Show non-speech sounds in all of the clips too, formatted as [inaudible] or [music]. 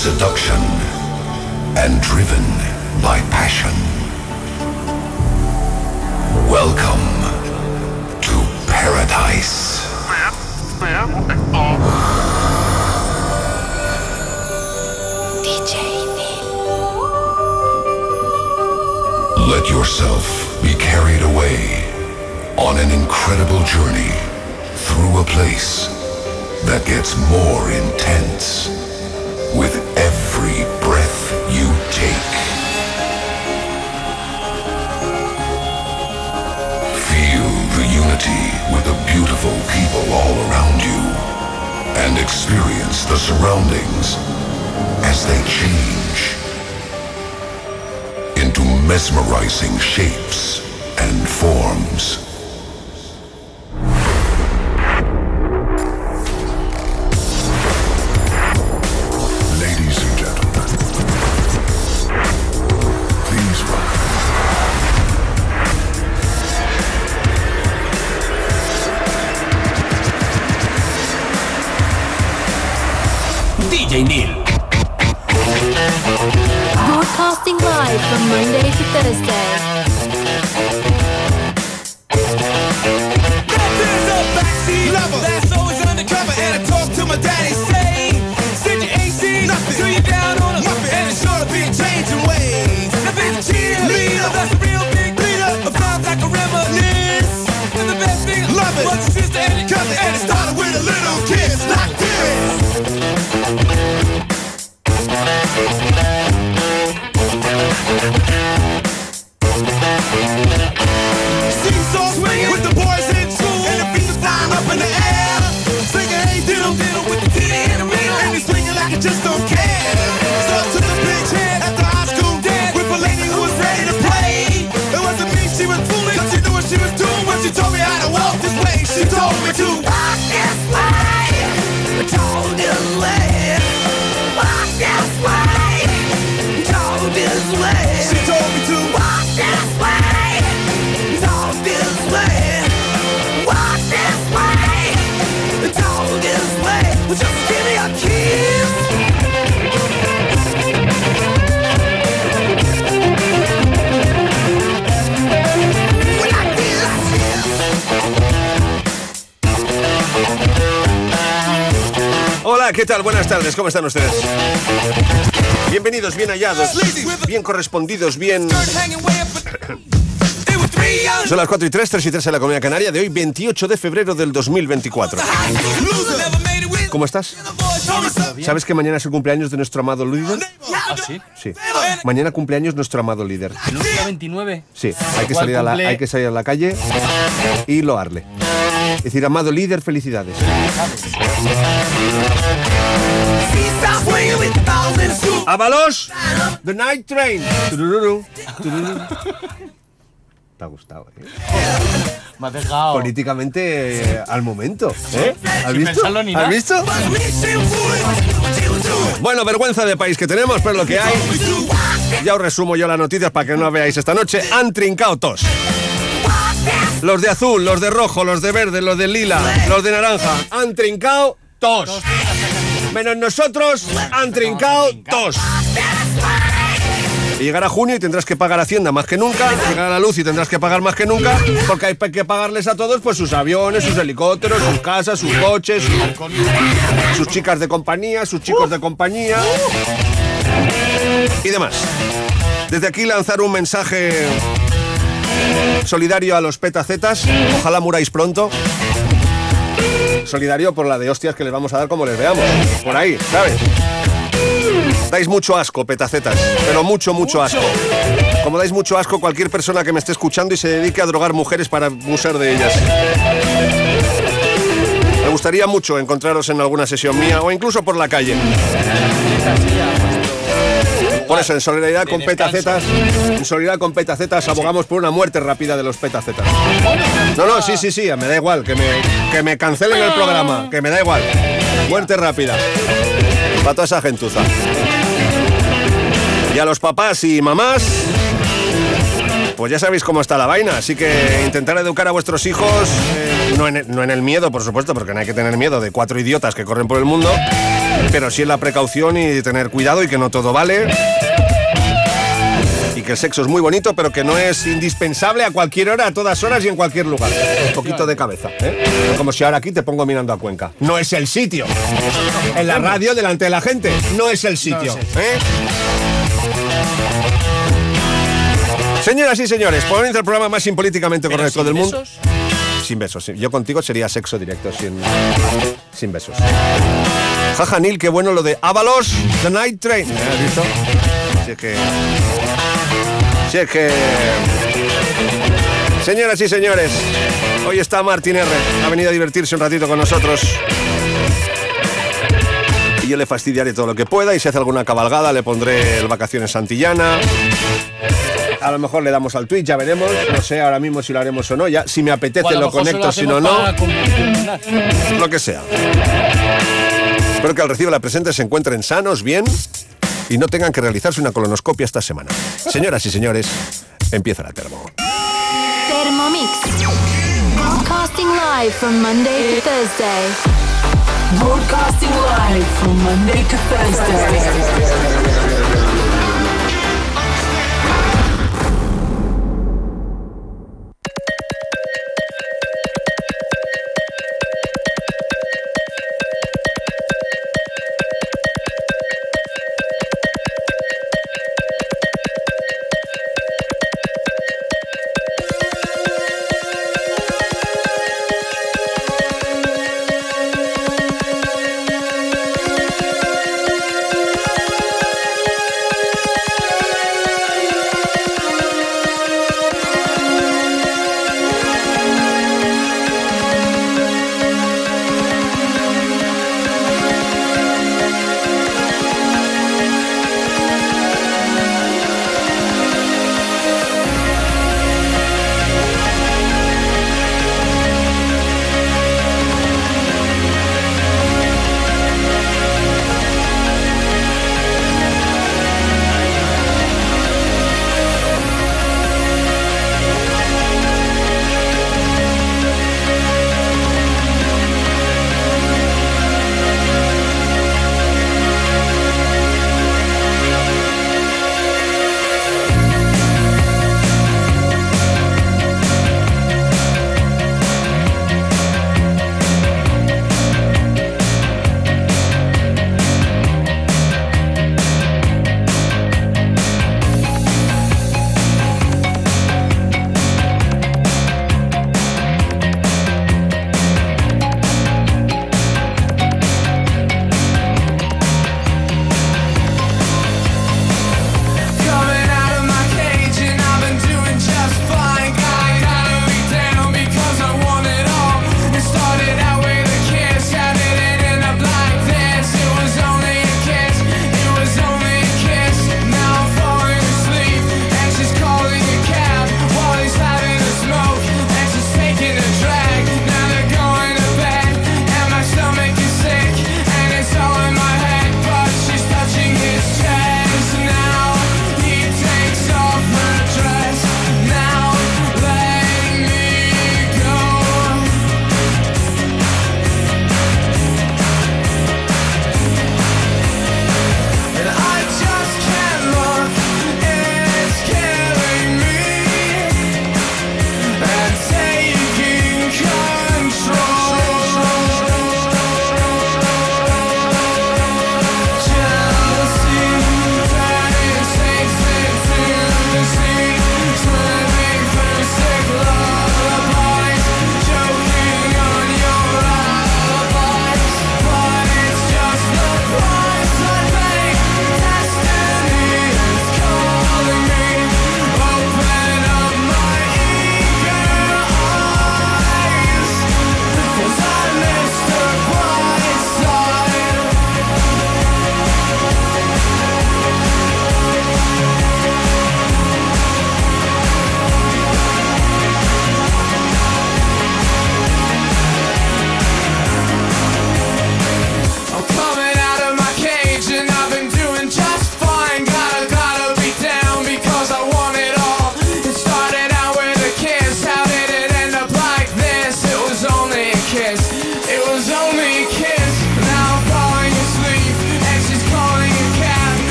Seduction and driven by passion. Welcome to paradise. DJ Let yourself be carried away on an incredible journey through a place that gets more intense all around you and experience the surroundings as they change into mesmerizing shapes and forms. ¿Cómo están ustedes? Bienvenidos, bien hallados, bien correspondidos, bien... Son las 4 y 3, 3 y 3 en la Comunidad Canaria de hoy, 28 de febrero del 2024. ¿Cómo estás? ¿Sabes que mañana es el cumpleaños de nuestro amado líder? ¿Ah, sí? Sí. Mañana cumpleaños nuestro amado líder. ¿El 29? Sí, hay que, salir a la, hay que salir a la calle y loarle. Es decir, amado líder, felicidades. ¡Avalos! The Night Train. Te ha gustado, ¿eh? Me has dejado. Políticamente eh, al momento. ¿eh? ¿Has Sin visto? pensarlo ni ¿Has nada. visto? Bueno, vergüenza de país que tenemos, pero lo que hay. Ya os resumo yo las noticias para que no veáis esta noche. Han trincado todos. Los de azul, los de rojo, los de verde, los de lila, los de naranja. Han trincado todos. Menos nosotros, han trincado todos. Y llegará junio y tendrás que pagar Hacienda más que nunca. Llegará la luz y tendrás que pagar más que nunca. Porque hay que pagarles a todos pues sus aviones, sus helicópteros, sus casas, sus coches, sus, sus chicas de compañía, sus chicos de compañía. Y demás. Desde aquí lanzar un mensaje solidario a los petacetas. Ojalá muráis pronto. Solidario por la de hostias que les vamos a dar como les veamos. Por ahí, ¿sabes? Dais mucho asco, petacetas, pero mucho, mucho asco. Como dais mucho asco cualquier persona que me esté escuchando y se dedique a drogar mujeres para abusar de ellas. Me gustaría mucho encontraros en alguna sesión mía o incluso por la calle. Por eso, en solidaridad con petacetas, en solidaridad con petacetas, abogamos por una muerte rápida de los petacetas. No, no, sí, sí, sí, me da igual, que me, que me cancelen el programa, que me da igual. Muerte rápida. Para toda esa gentuza. Y a los papás y mamás, pues ya sabéis cómo está la vaina, así que intentar educar a vuestros hijos, eh, no, en el, no en el miedo, por supuesto, porque no hay que tener miedo de cuatro idiotas que corren por el mundo, pero sí en la precaución y tener cuidado y que no todo vale. Y que el sexo es muy bonito, pero que no es indispensable a cualquier hora, a todas horas y en cualquier lugar. Un poquito de cabeza, ¿eh? Como si ahora aquí te pongo mirando a Cuenca. No es el sitio. En la radio, delante de la gente, no es el sitio. ¿eh? Señoras y señores, comienza el programa más impolíticamente correcto del mundo. besos. Sin besos. Yo contigo sería sexo directo, sin, sin besos. Jaja, Neil, qué bueno lo de Avalos, The Night Train. ¿Has visto? Si es que... Si es que... Señoras y señores, hoy está Martín R. Ha venido a divertirse un ratito con nosotros. Y yo le fastidiaré todo lo que pueda y si hace alguna cabalgada le pondré el Vacaciones Santillana. A lo mejor le damos al Twitch, ya veremos. No sé ahora mismo si lo haremos o no. Ya, si me apetece lo conecto, si no, no. Lo que sea. Espero que al recibir la presente se encuentren sanos, bien y no tengan que realizarse una colonoscopia esta semana. Señoras y señores, empieza la termo. Thermomix. Broadcasting live from Monday to Thursday. Broadcasting live from Monday to Thursday.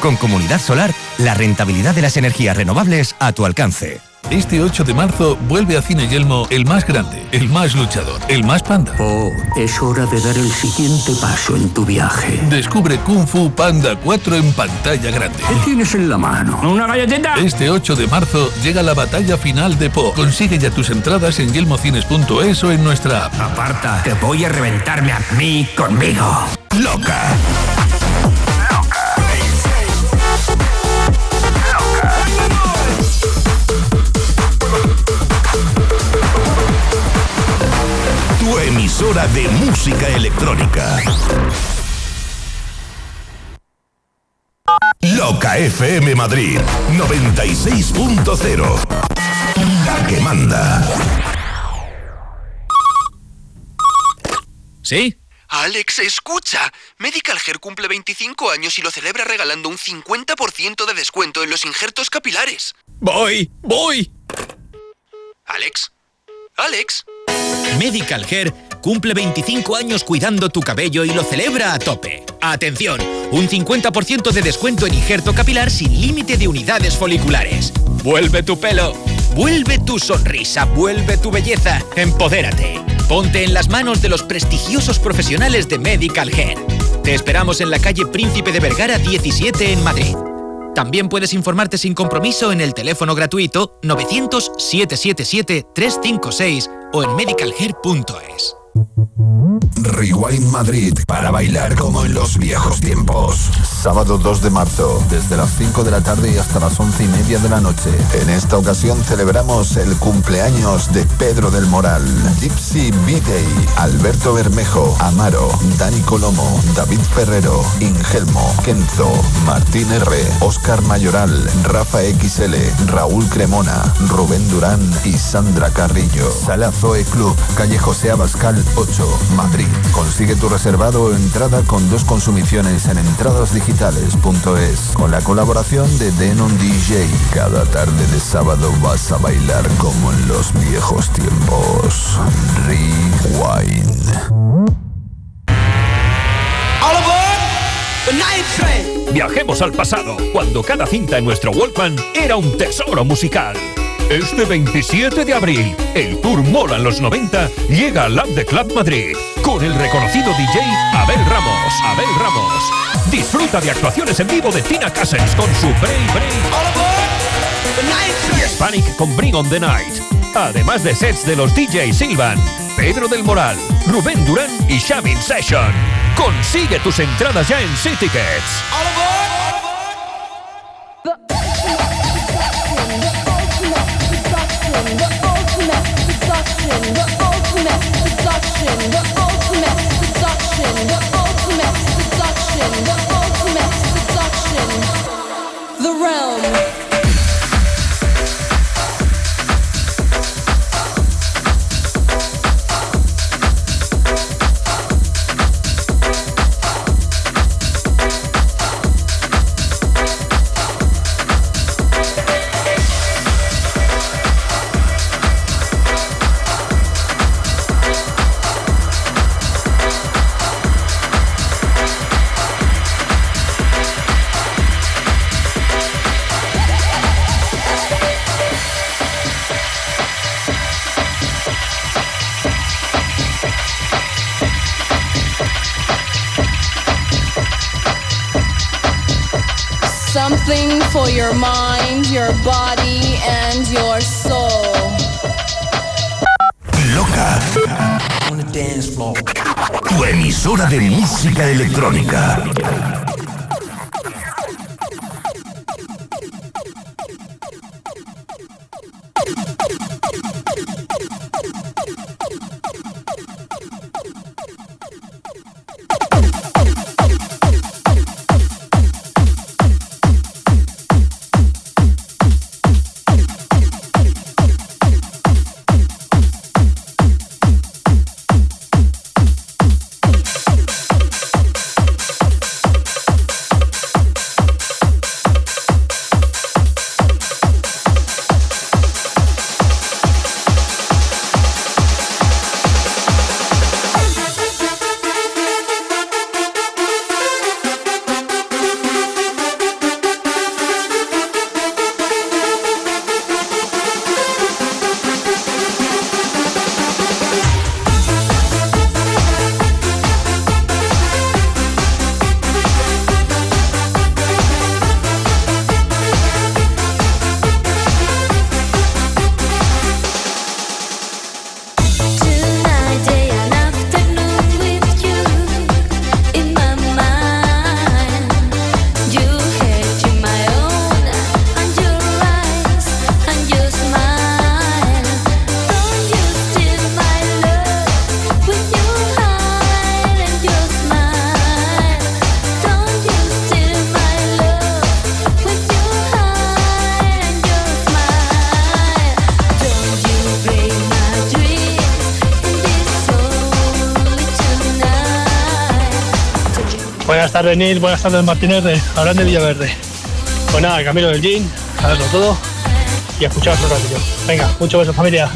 Con Comunidad Solar, la rentabilidad de las energías renovables a tu alcance. Este 8 de marzo vuelve a Cine Yelmo el más grande, el más luchador, el más panda. Oh, es hora de dar el siguiente paso en tu viaje. Descubre Kung Fu Panda 4 en pantalla grande. ¿Qué tienes en la mano? ¿Una galletita? Este 8 de marzo llega la batalla final de Po. Consigue ya tus entradas en yelmocines.es o en nuestra app. Aparta, que voy a reventarme a mí conmigo. Loca. De música electrónica. Loca FM Madrid 96.0. La que manda. ¿Sí? Alex, escucha. Medical Hair cumple 25 años y lo celebra regalando un 50% de descuento en los injertos capilares. Voy, voy. Alex. Alex. Medical Hair cumple 25 años cuidando tu cabello y lo celebra a tope. Atención, un 50% de descuento en injerto capilar sin límite de unidades foliculares. Vuelve tu pelo, vuelve tu sonrisa, vuelve tu belleza. Empodérate. Ponte en las manos de los prestigiosos profesionales de Medical Hair. Te esperamos en la calle Príncipe de Vergara 17 en Madrid. También puedes informarte sin compromiso en el teléfono gratuito 900-777-356 o en medicalhair.es. Rewind Madrid para bailar como en los viejos tiempos. Sábado 2 de marzo, desde las 5 de la tarde y hasta las 11 y media de la noche. En esta ocasión celebramos el cumpleaños de Pedro del Moral, Gypsy B-Day, Alberto Bermejo, Amaro, Dani Colomo, David Ferrero, Ingelmo, Kenzo, Martín R, Oscar Mayoral, Rafa XL, Raúl Cremona, Rubén Durán y Sandra Carrillo. Sala Zoe Club, calle José Abascal 8, Madrid. Consigue tu reservado o entrada con dos consumiciones en entradasdigitales.es con la colaboración de Denon DJ. Cada tarde de sábado vas a bailar como en los viejos tiempos. Rewind. Viajemos al pasado, cuando cada cinta en nuestro Walkman era un tesoro musical. Este 27 de abril, el Tour Mola los 90 llega al Lab de Club Madrid con el reconocido DJ Abel Ramos. Abel Ramos. Disfruta de actuaciones en vivo de Tina Cousins con su Break Break. Y Hispanic con Bring on the Night. Además de sets de los DJ Silvan, Pedro del Moral, Rubén Durán y Shamin Session. Consigue tus entradas ya en Tickets. The ultimate production, the ultimate production, the ultimate production, the ultimate production, the ultimate production, the ultimate production. The realm. For your mind, your body, and your soul. Loca. Tu emisora de música electrónica. Tardes. Buenas tardes, Martínez de de Villaverde. Pues nada, Camilo del Gin, a verlo todo y a escucharos un ratillo. Venga, muchos besos, familia.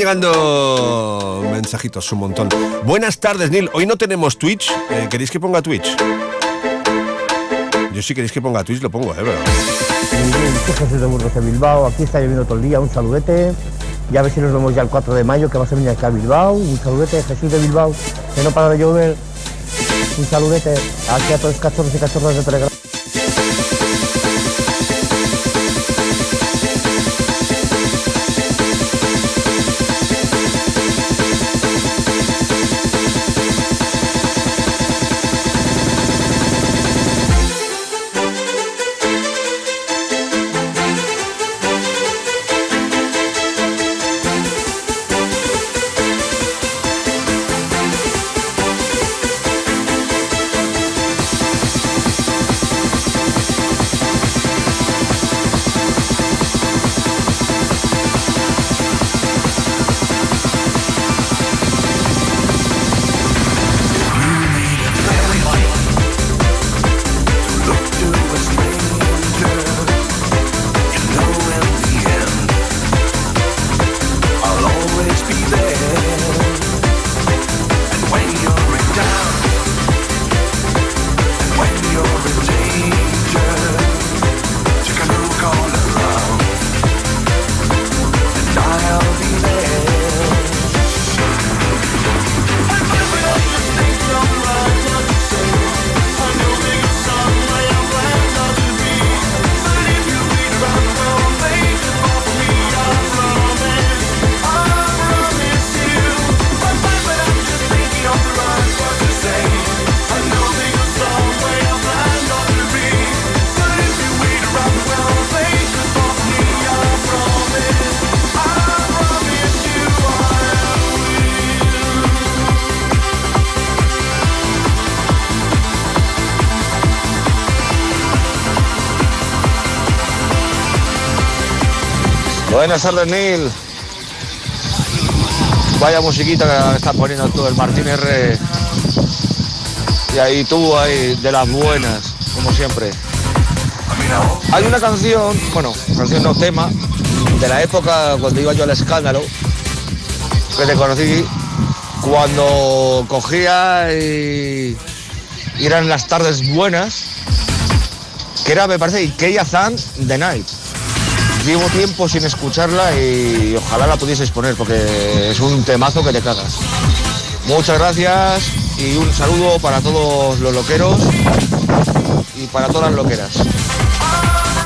Llegando mensajitos un montón. Buenas tardes, Neil. Hoy no tenemos Twitch. Eh, ¿Queréis que ponga Twitch? Yo si queréis que ponga Twitch lo pongo, ¿eh? Pero... De Burgos de Bilbao, aquí está lloviendo todo el día, un saludete. Ya a ver si nos vemos ya el 4 de mayo, que vas a venir aquí a Bilbao. Un saludete, Jesús de Bilbao, que no para de llover. Un saludete aquí a todos los cachorros y cachorras de Telegram. Buenas tardes, Neil. Vaya musiquita que está poniendo tú, el Martín R. Y ahí tú, ahí, de las buenas, como siempre. Hay una canción, bueno, canción no tema, de la época cuando iba yo al escándalo, que te conocí cuando cogía y, eran las tardes buenas, que era, me parece, Ikea Zan The Night. Llevo tiempo sin escucharla y ojalá la pudieseis poner porque es un temazo que te cagas. Muchas gracias y un saludo para todos los loqueros y para todas las loqueras.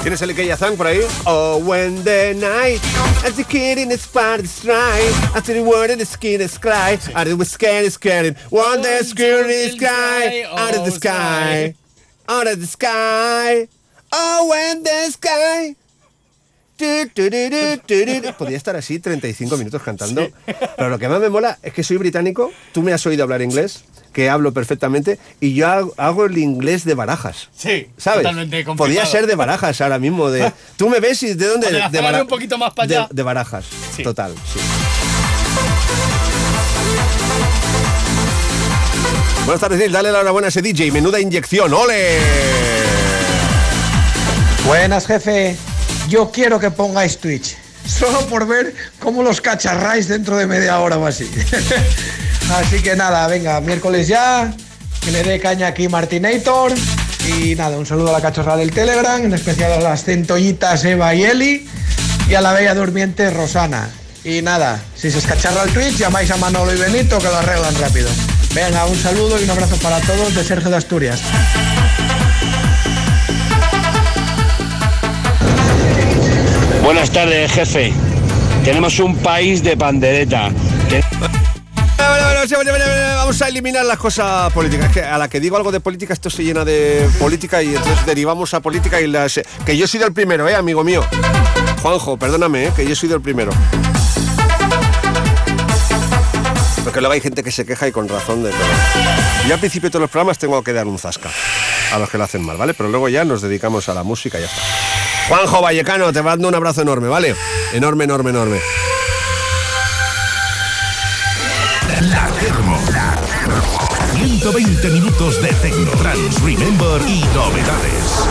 ¿Tienes el Ikeyazan por ahí? Oh, when the night, as the kid in the spot is dry, after the word in the skin is cry, out of the sky is scared, one the skin is cry, out of the sky, out of the sky, oh, when the sky. Tu, tu, tu, tu, tu, tu. Podría estar así 35 minutos cantando. Pero lo que más me mola es que soy británico, tú me has oído hablar inglés, que hablo perfectamente, y yo hago, hago el inglés de barajas. Sí, ¿Sabes? totalmente. Podría ser de barajas ahora mismo. De, [laughs] tú me ves y de dónde. De la de, zona Bara- de un poquito más para de- allá. de barajas. Sí. Total, sí. Buenas tardes, Neil. Dale la enhorabuena a ese DJ. Menuda inyección. ¡Ole! Buenas, jefe. Yo quiero que pongáis Twitch. Solo por ver cómo los cacharráis dentro de media hora o así. [laughs] así que nada, venga, miércoles ya. Que le dé caña aquí Martinator. Y nada, un saludo a la cachorra del Telegram, en especial a las centollitas Eva y Eli. Y a la bella durmiente Rosana. Y nada, si se escacharra el Twitch, llamáis a Manolo y Benito que lo arreglan rápido. Venga, un saludo y un abrazo para todos de Sergio de Asturias. Buenas tardes, jefe. Tenemos un país de pandereta. Vamos a eliminar las cosas políticas. Que a la que digo algo de política, esto se llena de política y entonces derivamos a política y las. Que yo soy del primero, ¿eh, amigo mío? Juanjo, perdóname, ¿eh? que yo soy del primero. Porque luego hay gente que se queja y con razón de todo. Yo al principio de todos los programas tengo que dar un zasca a los que lo hacen mal, ¿vale? Pero luego ya nos dedicamos a la música y ya está. Juanjo Vallecano, te mando un abrazo enorme, ¿vale? Enorme, enorme, enorme. La Termo. 120 minutos de Tecnotrans, Remember y novedades.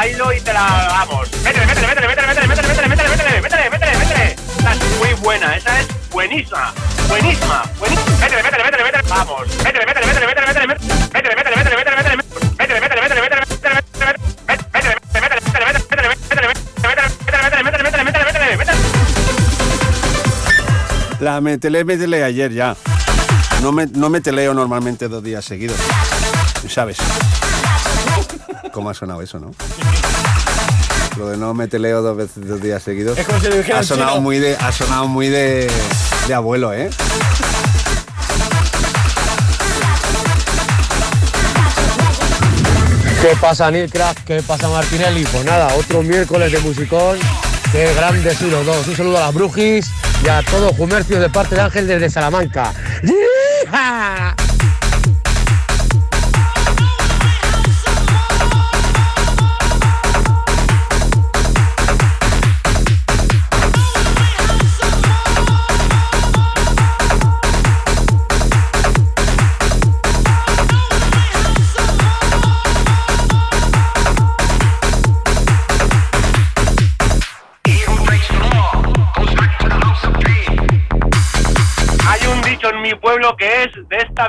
Bailo y te la vamos. Métele, métele, métele, métele, métele, métele, métele, métele, métele, métele, métele, métele. Esa es muy buena, esa es buenísima, buenísima, buenísima. Métele, métele, métele, métele, vamos. Métele, métele, métele, métele, métele, métele, métele, métele, métele, métele, métele, métele, métele, métele, métele, métele, métele, La ayer ya. No me, no me teleo normalmente dos días seguidos. ¿Sabes? ¿Cómo ha sonado eso, no? Lo de no me teleo dos veces dos días seguidos. Es como si lo ha sonado chino. muy de, ha sonado muy de, de abuelo, ¿eh? ¿Qué pasa, Neil Craft? ¿Qué pasa, Martinelli? Pues nada, otro miércoles de musicón. Qué grandes los dos. Un saludo a las brujis y a todo comercio de parte de Ángel desde Salamanca. ¡Yija!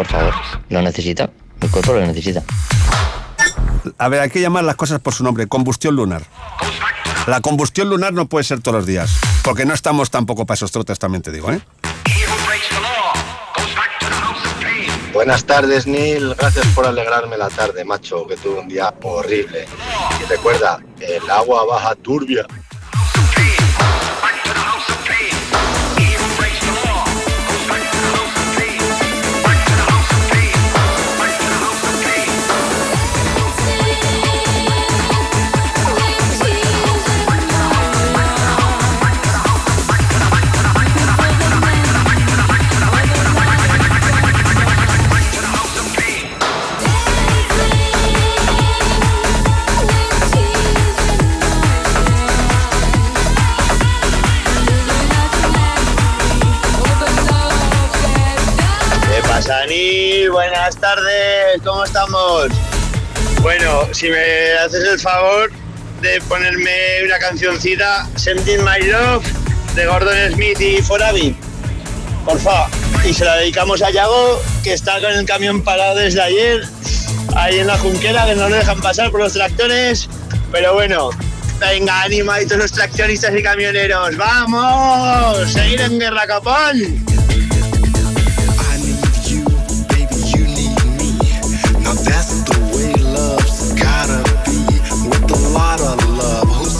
Por favor, lo necesita. El cuerpo lo necesita. A ver, hay que llamar las cosas por su nombre. Combustión lunar. La combustión lunar no puede ser todos los días. Porque no estamos tampoco para esos trotes, también te digo, ¿eh? Buenas tardes, Neil. Gracias por alegrarme la tarde, macho, que tuve un día horrible. Y recuerda, el agua baja turbia. Buenas tardes, ¿cómo estamos? Bueno, si me haces el favor de ponerme una cancioncita, Sending My Love, de Gordon Smith y Forabi. Porfa. Y se la dedicamos a Yago, que está con el camión parado desde ayer, ahí en la junquera, que no lo dejan pasar por los tractores. Pero bueno, venga, animaditos los traccionistas y camioneros. ¡Vamos! ¡Seguir en guerra, capón!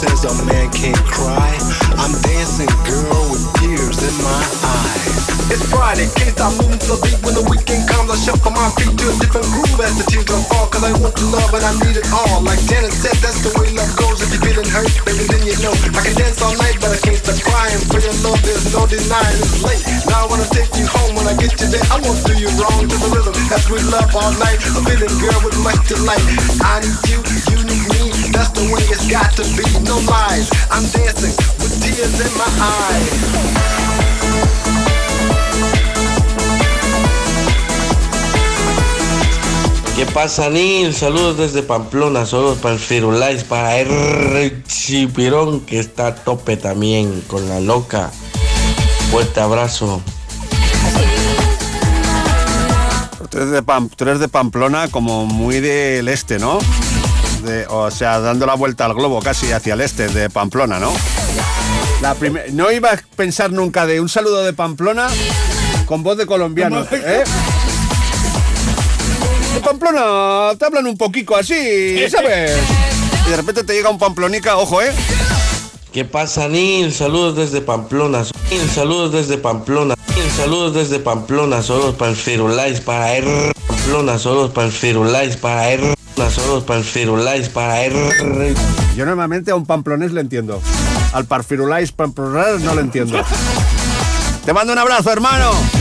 Says a man can't cry? I'm dancing, girl, with tears in my eyes. It's Friday, can't stop moving to the beat when the weekend comes. I shuffle my feet to a different groove as the teardrops fall. Cause I want your love and I need it all. Like Janet said, that's the way love goes. If you're feeling hurt, baby, then you know. I can dance all night, but I can't stop crying. For your love, there's no denying it's late. Now I wanna take you home when I get you there. I won't do you wrong to the rhythm. As we love all night, a feeling girl with much delight. I need you, you need me. That's the way it's got to be. No lies, I'm dancing with tears in my eyes. ¿Qué pasa, Nil? Saludos desde Pamplona, saludos para el Firulais, para R. Chipirón, que está a tope también con la loca. Fuerte abrazo. Tú eres, de Pam- tú eres de Pamplona como muy del este, ¿no? De- o sea, dando la vuelta al globo casi hacia el este de Pamplona, ¿no? La no iba a pensar nunca de un saludo de Pamplona con voz de colombiano, [laughs] ¿eh? Pamplona te hablan un poquito así, ¿sabes? Y de repente te llega un pamplonica, ojo, ¿eh? ¿Qué pasa, Nil? Saludos desde Pamplona. Nil, saludos desde Pamplona. Nil, saludos desde Pamplona. El Firulais, para R. Pamplona. El Firulais, para R. El Firulais, para R. Yo normalmente a un pamplonés le entiendo. Al parfirulais pamplonés no le entiendo. Te mando un abrazo, hermano.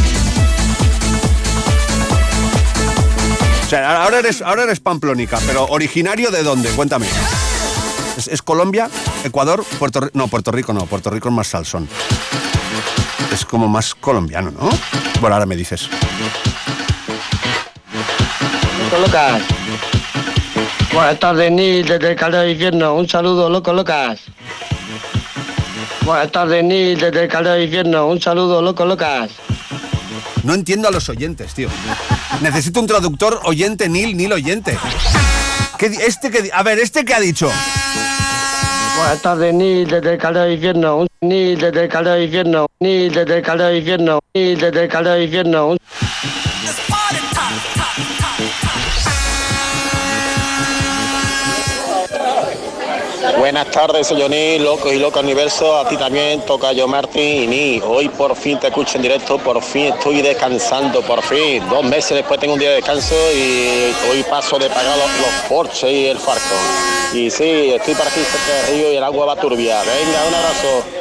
Sea, ahora eres, ahora eres pamplónica, pero originario de dónde? Cuéntame. ¿Es, es Colombia? ¿Ecuador? ¿Puerto Rico? No, Puerto Rico no. Puerto Rico es más salsón. Es como más colombiano, ¿no? Bueno, ahora me dices. Locas. Buenas tardes, Nil, desde el del Infierno. Un saludo, Loco Locas. Buenas tardes, Nil, desde el del Infierno. Un saludo, Loco Locas. No entiendo a los oyentes, tío. Necesito un traductor oyente, Nil, Nil oyente. ¿Qué este que, a ver, ¿este que ha dicho? Buenas tardes, Nil, desde el Caldo del Infierno. Nil, desde el Caldo del Infierno. Nil, desde el Caldo del Infierno. Nil, desde el Caldo del Infierno. Buenas tardes, soy Johnny, loco y loco universo. A ti también toca yo, Martín y Ni. Hoy por fin te escucho en directo, por fin estoy descansando, por fin. Dos meses después tengo un día de descanso y hoy paso de pagar los, los Porsche y el Farco. Y sí, estoy para aquí cerca del río y el agua va turbia. Venga, un abrazo.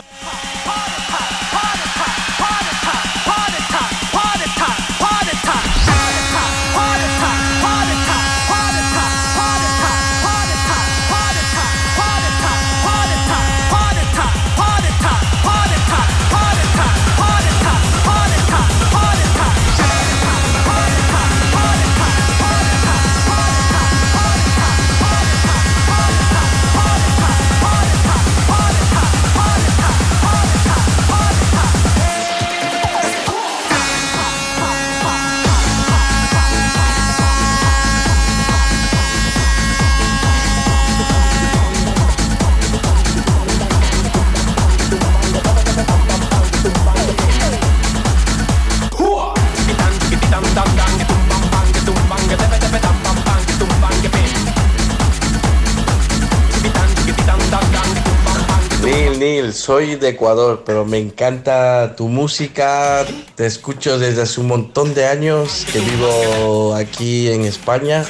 Neil, soy de Ecuador, pero me encanta tu música. Te escucho desde hace un montón de años que vivo aquí en España.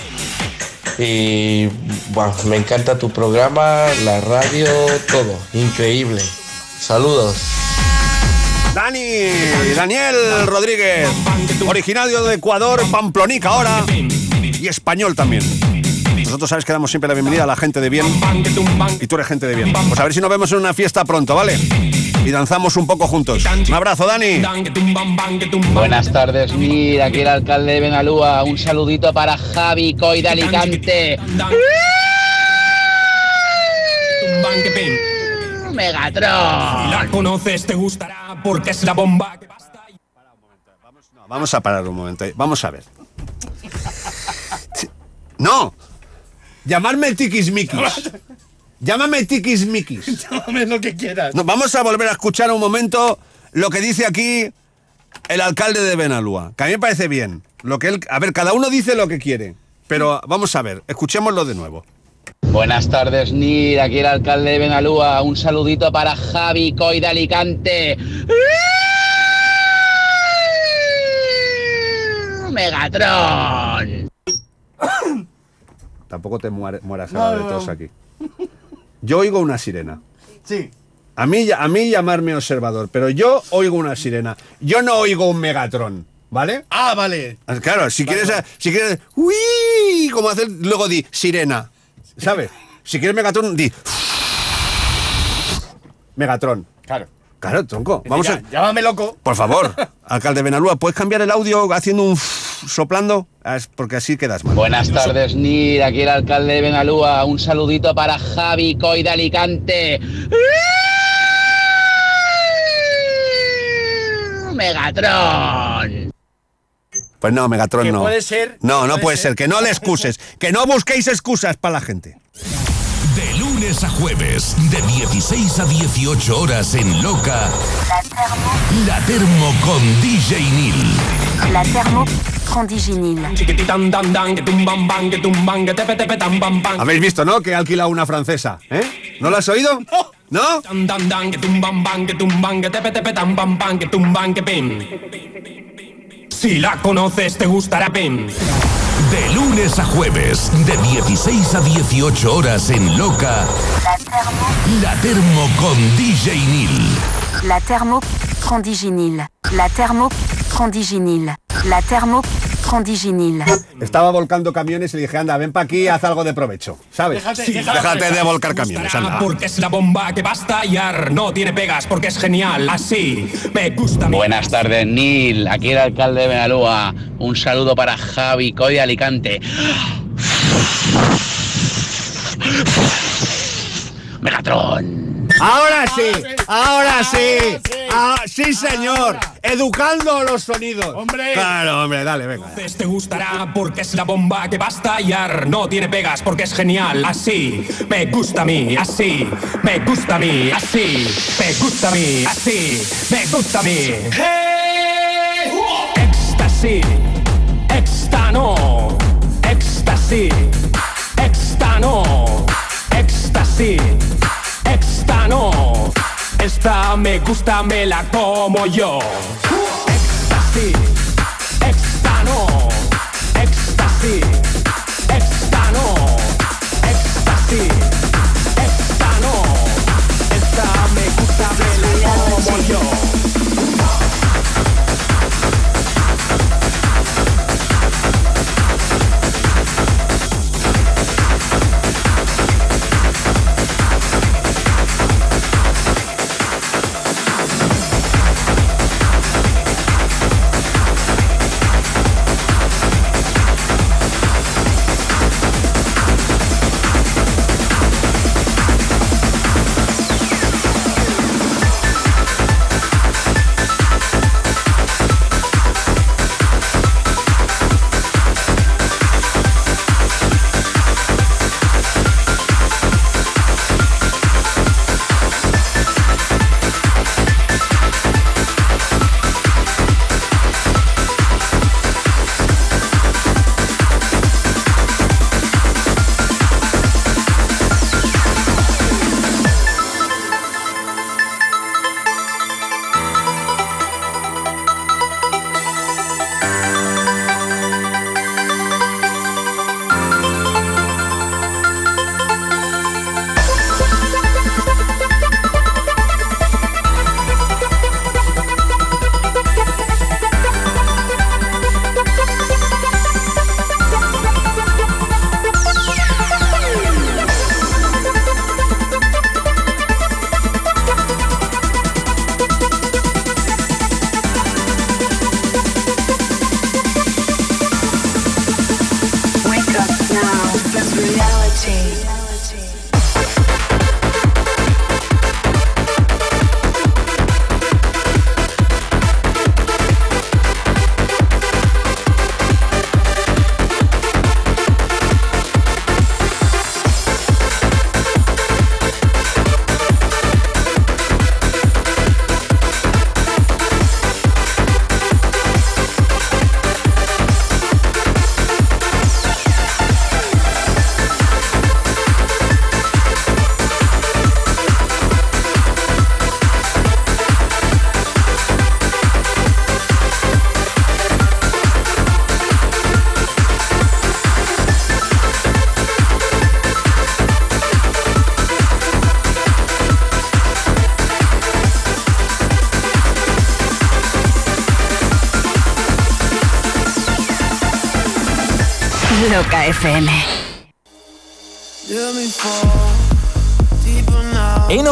Y bueno, me encanta tu programa, la radio, todo. Increíble. Saludos. Dani, Daniel Rodríguez, originario de Ecuador, Pamplonica ahora y español también. Nosotros sabes que damos siempre la bienvenida a la gente de bien y tú eres gente de bien. Pues a ver si nos vemos en una fiesta pronto, ¿vale? Y danzamos un poco juntos. Un abrazo, Dani. Buenas tardes, mira, aquí el alcalde de Benalúa. Un saludito para Javi Coy de Alicante. Megatron. Si la conoces te gustará porque es la bomba que No, vamos a parar un momento. Vamos a ver. No. Llamarme tiquismiquis. [laughs] Llámame tiquismiquis. [laughs] Llámame lo que quieras. No, vamos a volver a escuchar un momento lo que dice aquí el alcalde de Benalúa, que a mí me parece bien. Lo que él, a ver, cada uno dice lo que quiere, pero vamos a ver, escuchémoslo de nuevo. Buenas tardes, Nir, aquí el alcalde de Benalúa. Un saludito para Javi Coy de Alicante. Megatron. [coughs] Tampoco te mueras ahora de no, tos no. aquí. Yo oigo una sirena. Sí. A mí, a mí llamarme observador, pero yo oigo una sirena. Yo no oigo un Megatron, ¿vale? Ah, vale. Claro, si quieres, si quieres, uy, como hacer, luego di sirena, ¿sabes? Si quieres Megatron, di Megatron. Claro. Claro, tronco. Vamos a, Llámame loco. por favor, [laughs] alcalde Benalúa, ¿puedes cambiar el audio haciendo un soplando? Es Porque así quedas mal. Buenas tardes, Nir, aquí el alcalde de Benalúa. Un saludito para Javi Coy de Alicante. Megatron. Pues no, Megatron Que no. puede ser- No, no puede puede ser. ser. Que no le excuses. Que no busquéis excusas para la gente. Lunes a jueves, de 16 a 18 horas en Loca, La Termo con DJ Neil. La thermo con Diginil. Habéis visto, ¿no? Que he alquilado una francesa. ¿Eh? ¿No la has oído? ¿No? Si la conoces te gustará Pim. De lunes a jueves, de 16 a 18 horas en Loca, La Termo con DJ Neil. La thermo con Diginil. La thermo con Diginil. La thermo Estaba volcando camiones y le dije, anda, ven para aquí, haz algo de provecho. ¿Sabes? Déjate- Déjate de volcar camiones, anda. Porque es la bomba que va a estallar. No tiene pegas porque es genial. Así me gusta. Buenas tardes, Nil. Aquí el alcalde de Benalúa. Un saludo para Javi Coy de Alicante. Megatron. Ahora sí, ahora sí. Ah, sí, señor. Educando los sonidos. Hombre. Claro, hombre, dale, venga. Entonces te gustará porque es la bomba que va a estallar. No tiene pegas porque es genial. Así me gusta a mí. Así me gusta a mí. Así me gusta a mí. Así me gusta a mí. Éxtasis. Extano. Éxtasis. Extano. Éxtasis. Extano. Esta me gusta, me la como yo. Éxtasis. Extano. Éxtasis. Extano. Éxtasis. Extano. Esta me gusta, me la como yo.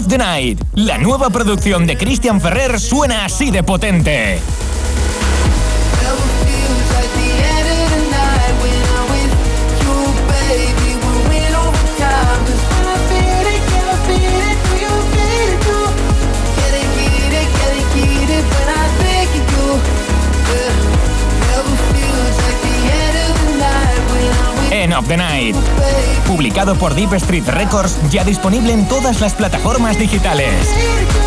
The Night, la nueva producción de Christian Ferrer suena así de potente. Of the Night, publicado por Deep Street Records, ya disponible en todas las plataformas digitales.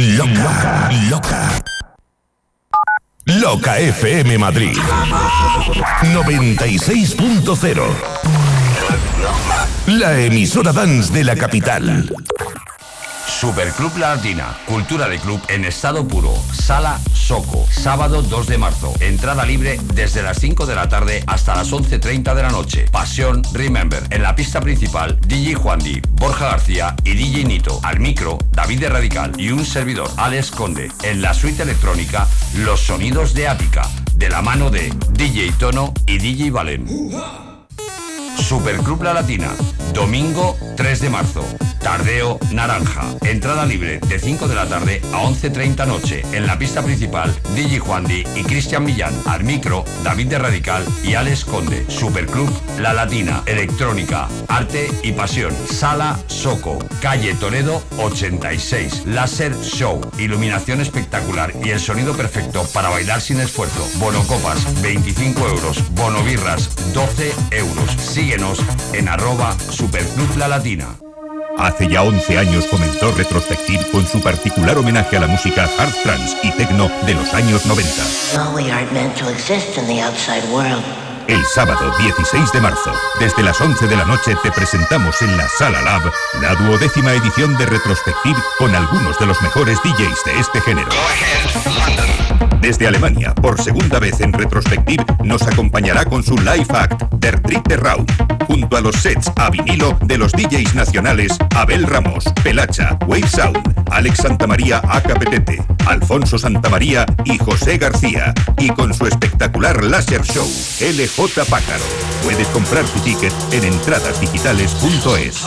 Loca, loca. Loca FM Madrid 96.0 La emisora dance de la capital. Superclub La Latina, cultura de club en estado puro. Sala Soco, sábado 2 de marzo. Entrada libre desde las 5 de la tarde hasta las 11.30 de la noche. Pasión Remember. En la pista principal, DJ Juan Di, Borja García y DJ Nito. Al micro, David de Radical y un servidor, Alex Conde. En la suite electrónica, los sonidos de Ática. De la mano de DJ Tono y DJ Valen. Superclub La Latina, domingo 3 de marzo. Tardeo Naranja. Entrada libre de 5 de la tarde a 11.30 noche. En la pista principal, DJ Juan Di y Cristian Millán. Al micro, David de Radical y Alex Conde. Superclub La Latina. Electrónica, arte y pasión. Sala Soco. Calle Toledo 86. Láser Show. Iluminación espectacular y el sonido perfecto para bailar sin esfuerzo. Bonocopas 25 euros. Bonobirras 12 euros. Síguenos en arroba Superclub La Latina. Hace ya 11 años comenzó Retrospective con su particular homenaje a la música hard trance y techno de los años 90. No, we aren't meant to exist in the outside world. El sábado 16 de marzo, desde las 11 de la noche, te presentamos en la Sala Lab la duodécima edición de Retrospective con algunos de los mejores DJs de este género. Desde Alemania, por segunda vez en Retrospective, nos acompañará con su live act Der Dritte Raum, junto a los sets a vinilo de los DJs nacionales Abel Ramos, Pelacha, Wave Sound, Alex Santamaría AKPTT, Alfonso Santamaría y José García, y con su espectacular láser show, LJ Pájaro. Puedes comprar tu ticket en entradasdigitales.es.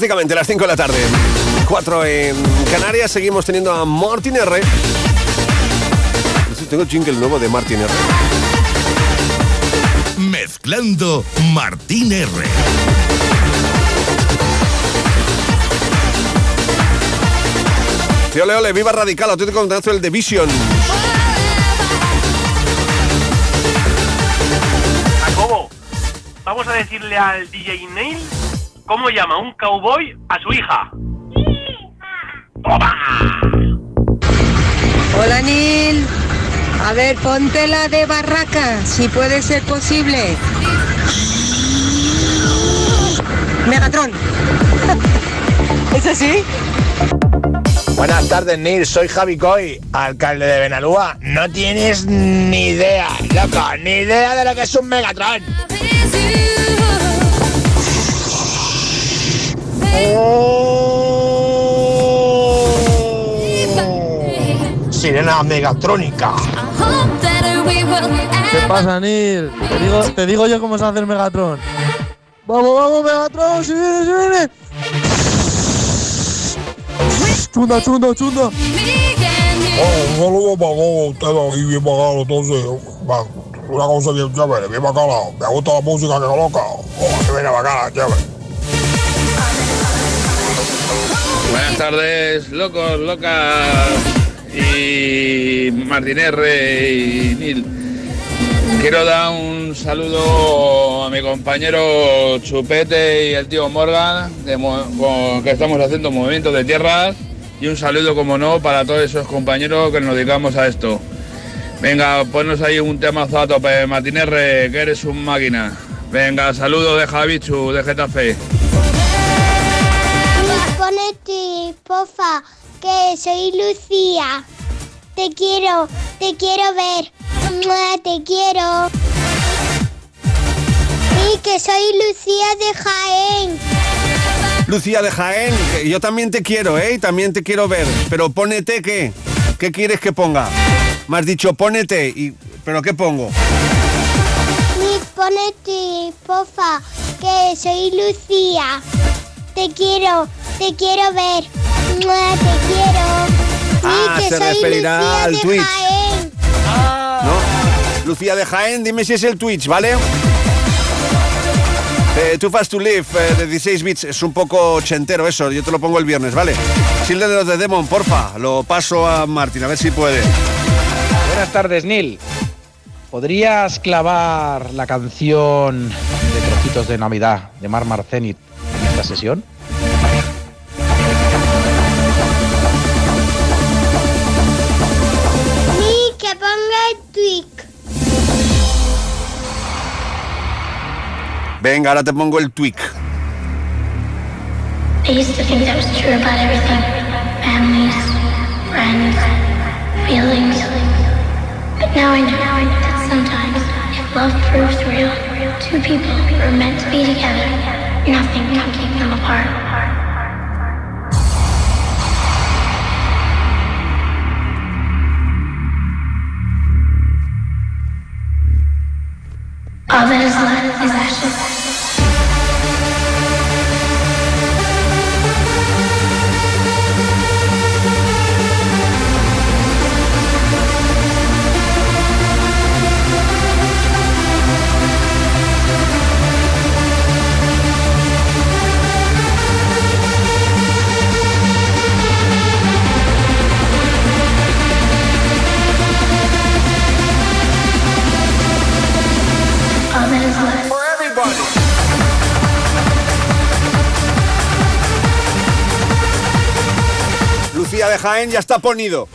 Prácticamente las 5 de la tarde. 4 en Canarias. Seguimos teniendo a Martin R. Tengo jingle nuevo de Martin R. Mezclando Martín R. Tío, ole, ole, viva Radical, auténtico contrato el de Vision. Jacobo, vamos a decirle al DJ Neil cómo llama un cowboy a su hija. Hola Nil. A ver, ponte la de barraca, si puede ser posible. Megatron. [laughs] ¿Es así? Buenas tardes, Nil. Soy Javi Coy, alcalde de Benalúa. No tienes ni idea, loco, ni idea de lo que es un Megatron. Sirena megatrónica. ¿Qué pasa, Nil? Te digo, te digo yo cómo se hace el Megatron. ¡Vamos, vamos, Megatron! ¡Si viene, si viene! ¡Chunda, chunda, chunda! un saludo para todos ustedes aquí bien bacano, entonces, una cosa bien chévere, bien bacana. Me gusta la música que coloca. Oh, que viene bacana, chévere. Buenas tardes, locos, locas y Martín R y Nil. Quiero dar un saludo a mi compañero Chupete y el tío Morgan, que estamos haciendo movimientos de tierras. Y un saludo, como no, para todos esos compañeros que nos dedicamos a esto. Venga, ponnos ahí un temazo a tope, Martín R, que eres un máquina. Venga, saludo de Javichu, de Getafe. Ponete, pofa, que soy Lucía. Te quiero, te quiero ver. Te quiero. Y que soy Lucía de Jaén. Lucía de Jaén, que yo también te quiero, ¿eh? También te quiero ver. Pero pónete qué. ¿Qué quieres que ponga? Me has dicho pónete, y... ¿pero qué pongo? Y ponete, pofa, que soy Lucía. Te quiero, te quiero ver. Mua, Te quiero. Ah, que se soy referirá Lucía al de Twitch. Jaén. ¿No? Lucía de Jaén, dime si es el Twitch, ¿vale? Eh, Too Fast to Live eh, de 16 bits es un poco ochentero eso, yo te lo pongo el viernes, ¿vale? Children of the Demon, porfa, lo paso a Martín, a ver si puede. Buenas tardes, Neil. ¿Podrías clavar la canción de Trocitos de Navidad de Mar Marcenit en esta sesión? Venga, ahora te pongo el tweak. I used to think that was true about everything. Families, friends, feelings. But now I know that sometimes, if love proves real, two people who are meant to be together, nothing can keep them apart. All that is left is ashes. Lucía de Jaén ya está ponido.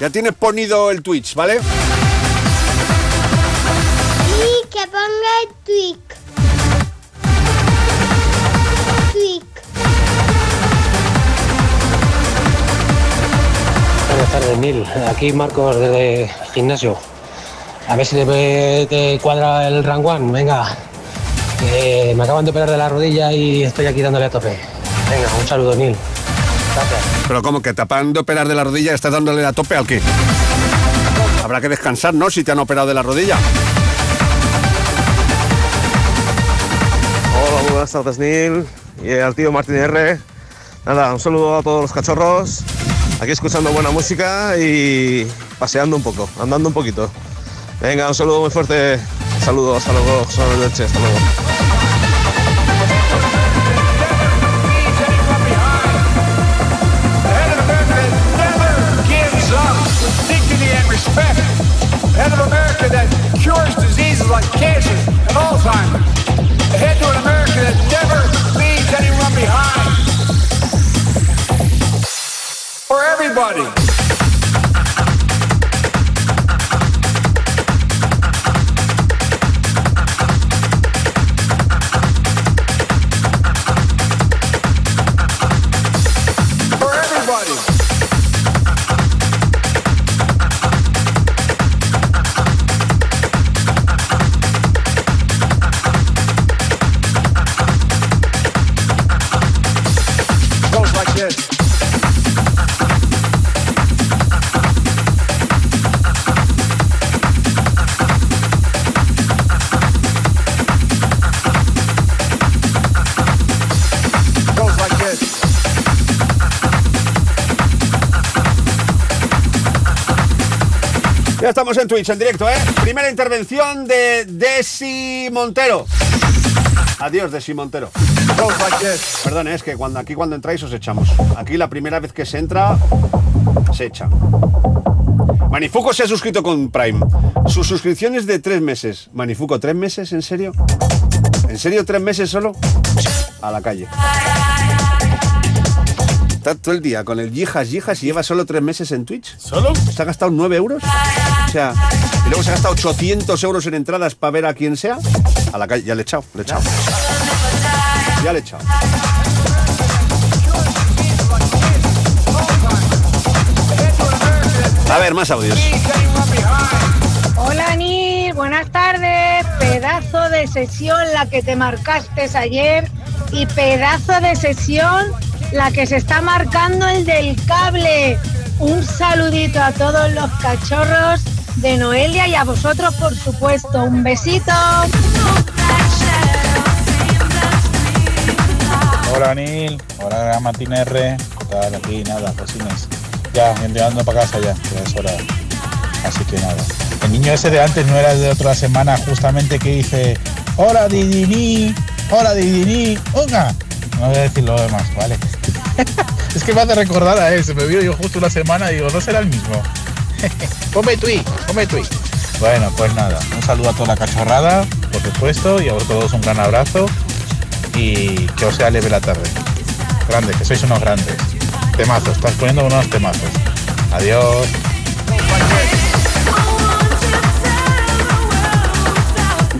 Ya tienes ponido el Twitch, ¿vale? Y que ponga el. Buenas tardes, Mil. Aquí Marcos desde el gimnasio. A ver si te, te cuadra el one. Venga, me acaban de operar de la rodilla y estoy aquí dándole a tope. Venga, un saludo, Nil. Pero como que tapando operar de la rodilla, estás dándole a tope al qué? Habrá que descansar, ¿no? Si te han operado de la rodilla. Hola, buenas tardes Neil y al tío Martín R. Nada, un saludo a todos los cachorros. Aquí escuchando buena música y paseando un poco, andando un poquito. Venga, un saludo muy fuerte. Saludos, hasta luego, José hasta luego. Behind. For everybody. Estamos en Twitch, en directo, ¿eh? Primera intervención de Desi Montero. Adiós, Desi Montero. Perdón, es que cuando, aquí cuando entráis os echamos. Aquí la primera vez que se entra, se echa. Manifuco se ha suscrito con Prime. Su suscripción es de tres meses. Manifuco, ¿tres meses? ¿En serio? ¿En serio tres meses solo? A la calle. Está todo el día con el yijas, yijas y lleva solo tres meses en Twitch. ¿Solo? ¿Se ha gastado 9 euros? Sea, y luego se ha gastado 800 euros en entradas para ver a quien sea. A la calle, ya le he echado, le he echado. Ya le he echado. A ver, más audios. Hola Nil, buenas tardes. Pedazo de sesión la que te marcaste ayer y pedazo de sesión la que se está marcando el del cable. Un saludito a todos los cachorros de Noelia y a vosotros por supuesto. Un besito. Hola Nil, hola Martín R, ¿qué tal? Aquí nada, cosines. Ya, llegando para casa ya, es hora. Así que nada. El niño ese de antes no era de otra semana, justamente que dice, hola Didini, hola Didini, oiga. No voy a decir lo demás, ¿vale? [laughs] es que me hace recordar a él, se me vio yo justo una semana y digo, no será el mismo. [laughs] ponme tweet, ponme tweet. Bueno, pues nada, un saludo a toda la cachorrada, por supuesto, y a todos un gran abrazo y que os sea leve la tarde. Grande, que sois unos grandes. Temazos, estás poniendo unos temazos. Adiós.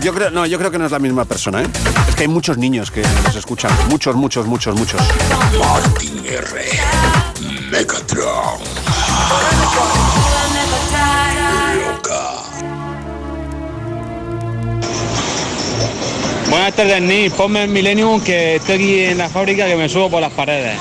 Yo creo, no, yo creo que no es la misma persona, ¿eh? Es que hay muchos niños que nos escuchan. Muchos, muchos, muchos, muchos. Martin R. Megatron. Buenas tardes, Nick. Ponme el Millennium que estoy aquí en la fábrica que me subo por las paredes.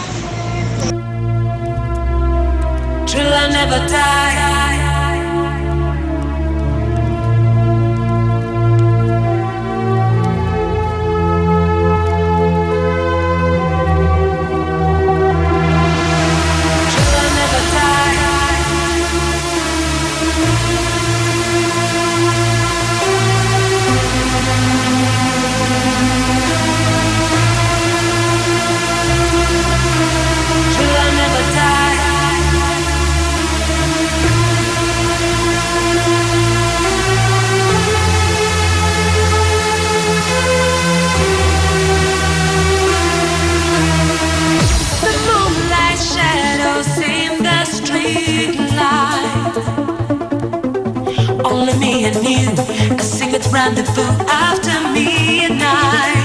And you, a secret rendezvous after midnight.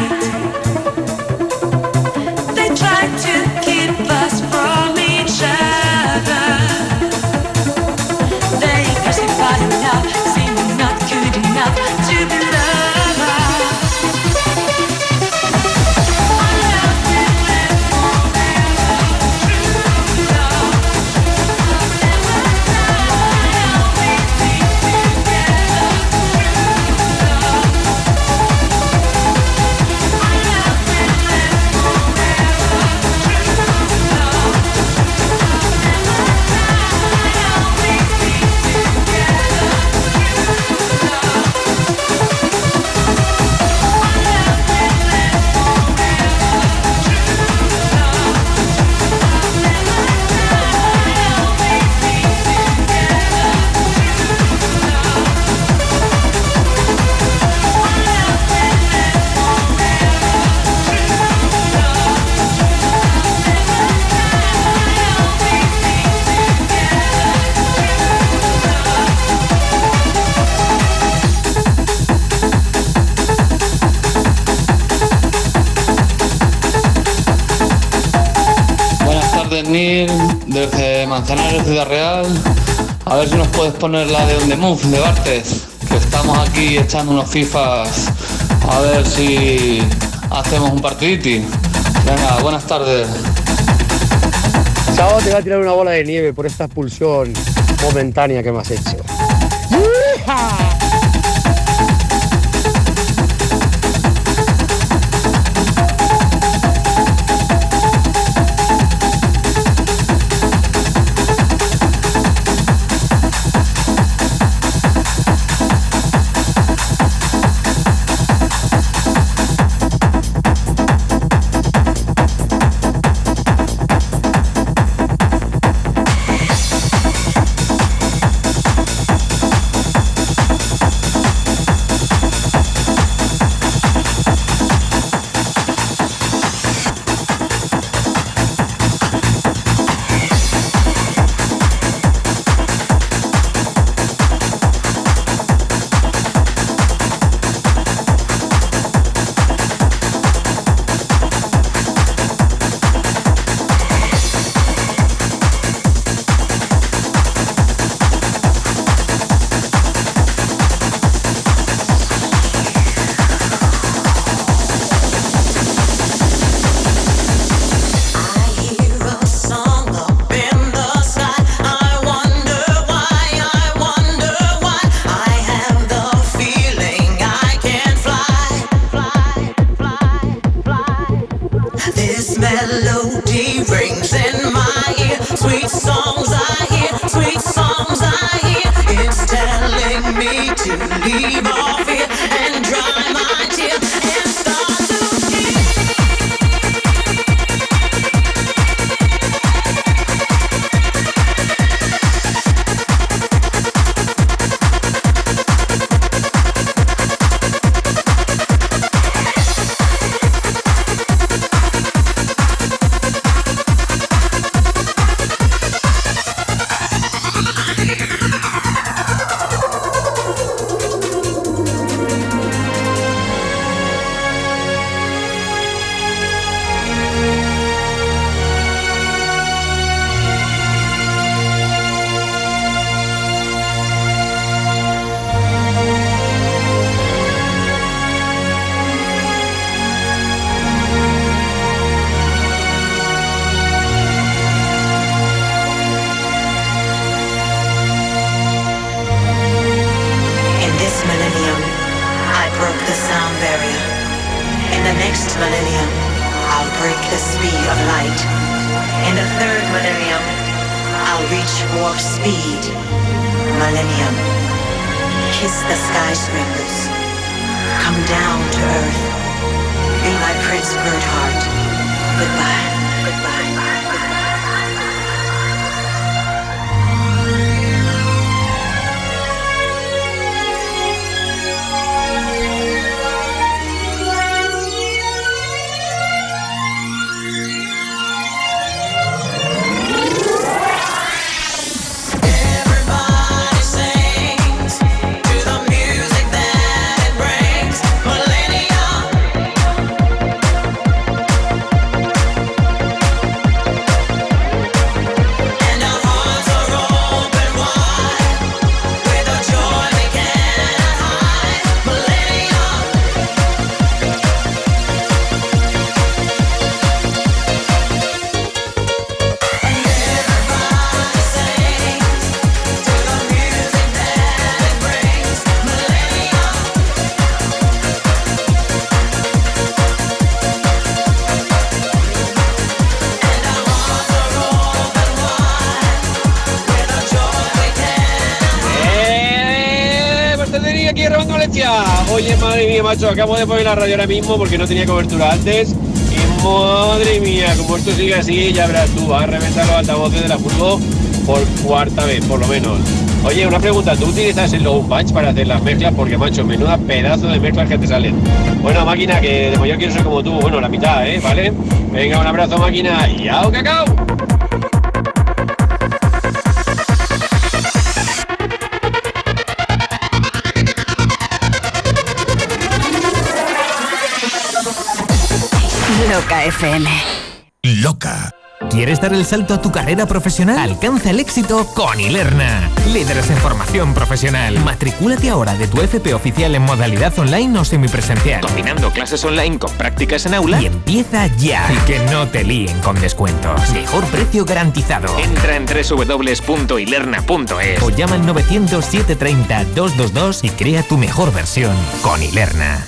Poner la de On The Move, de Bartes, que estamos aquí echando unos FIFAs. A ver si hacemos un partiditi. Venga, buenas tardes. Chao, te voy a tirar una bola de nieve por esta expulsión momentánea que me has hecho. Goodbye. Macho, acabo de poner la radio ahora mismo porque no tenía cobertura antes. Y madre mía, como esto sigue así, ya verás tú, vas a reventar los altavoces de la fútbol por cuarta vez, por lo menos. Oye, una pregunta, ¿tú utilizas el low punch para hacer las mezclas? Porque, macho, menuda pedazo de mezclas que te salen. Bueno, máquina, que de mayor quiero ser como tú, bueno, la mitad, ¿eh? ¿Vale? Venga, un abrazo, máquina, y ¡ao, cacao! Loca FM. Loca. ¿Quieres dar el salto a tu carrera profesional? Alcanza el éxito con Ilerna. Líderes en formación profesional. Matricúlate ahora de tu FP oficial en modalidad online o semipresencial. Combinando clases online con prácticas en aula. Y empieza ya. Y que no te líen con descuentos. Mejor precio garantizado. Entra en www.ilerna.es o llama al 900 730 222 y crea tu mejor versión con Ilerna.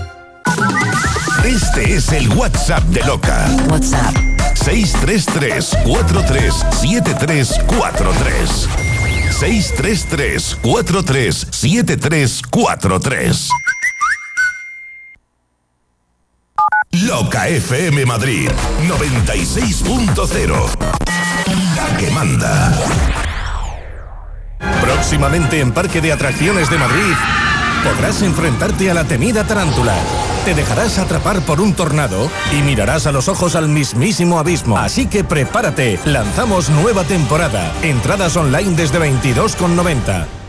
Este es el WhatsApp de Loca. WhatsApp. 633-437343. 633-437343. Loca FM Madrid 96.0. La que manda. Próximamente en Parque de Atracciones de Madrid podrás enfrentarte a la temida tarántula. Te dejarás atrapar por un tornado y mirarás a los ojos al mismísimo abismo. Así que prepárate, lanzamos nueva temporada. Entradas online desde 22,90.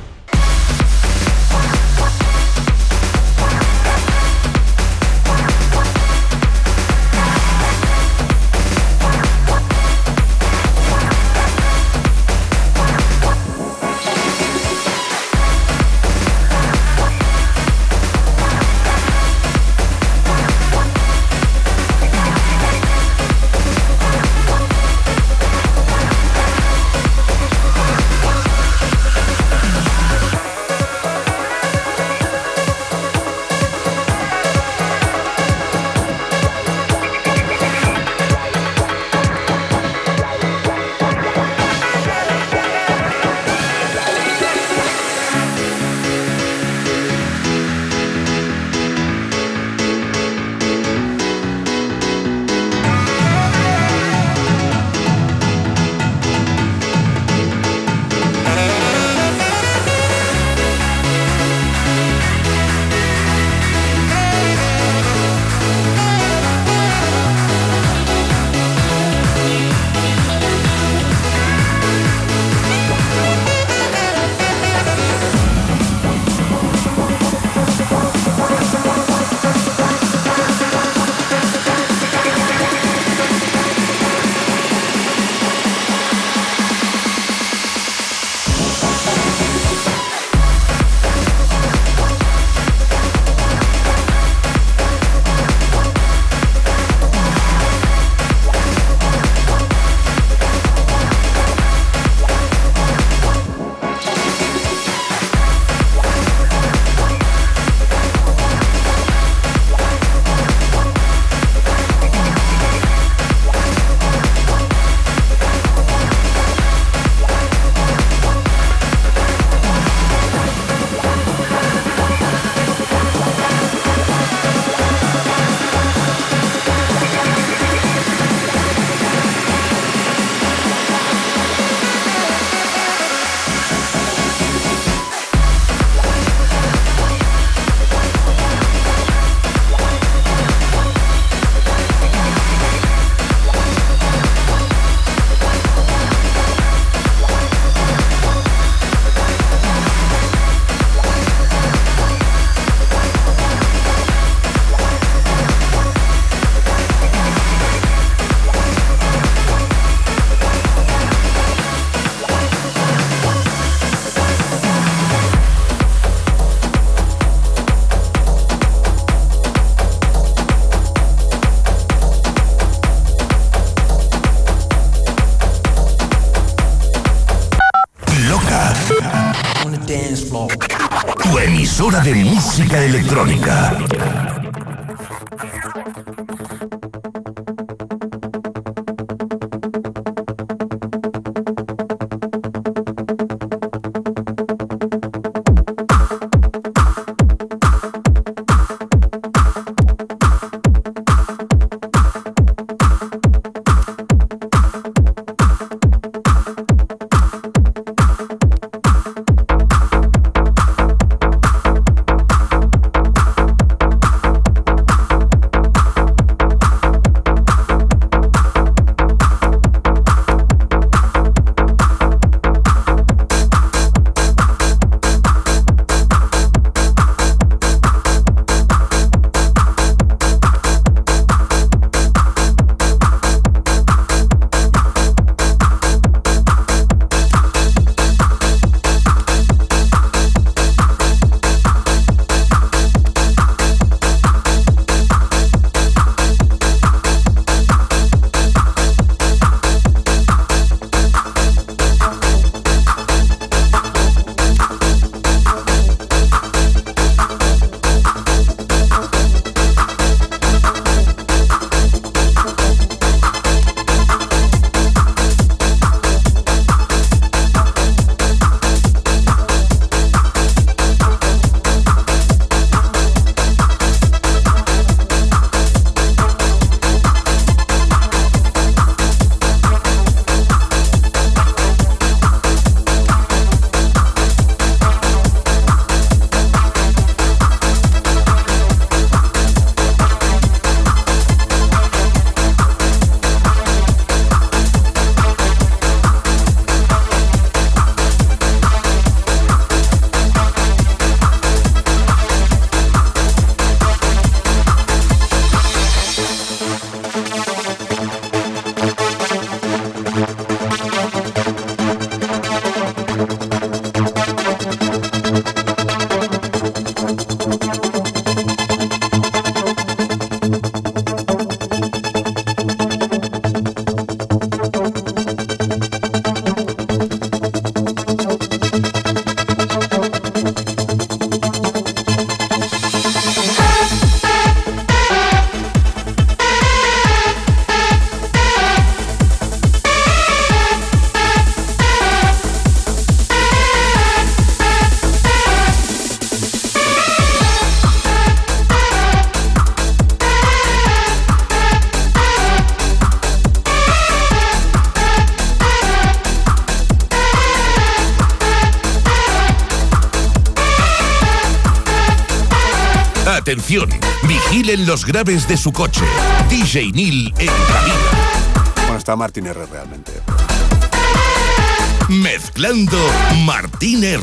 Electrónica. Atención, vigilen los graves de su coche. DJ Neil en cabina. Bueno, está Martín R realmente. Mezclando Martín R.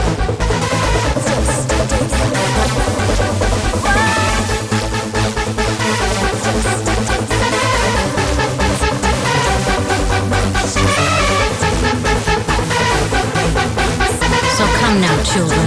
Come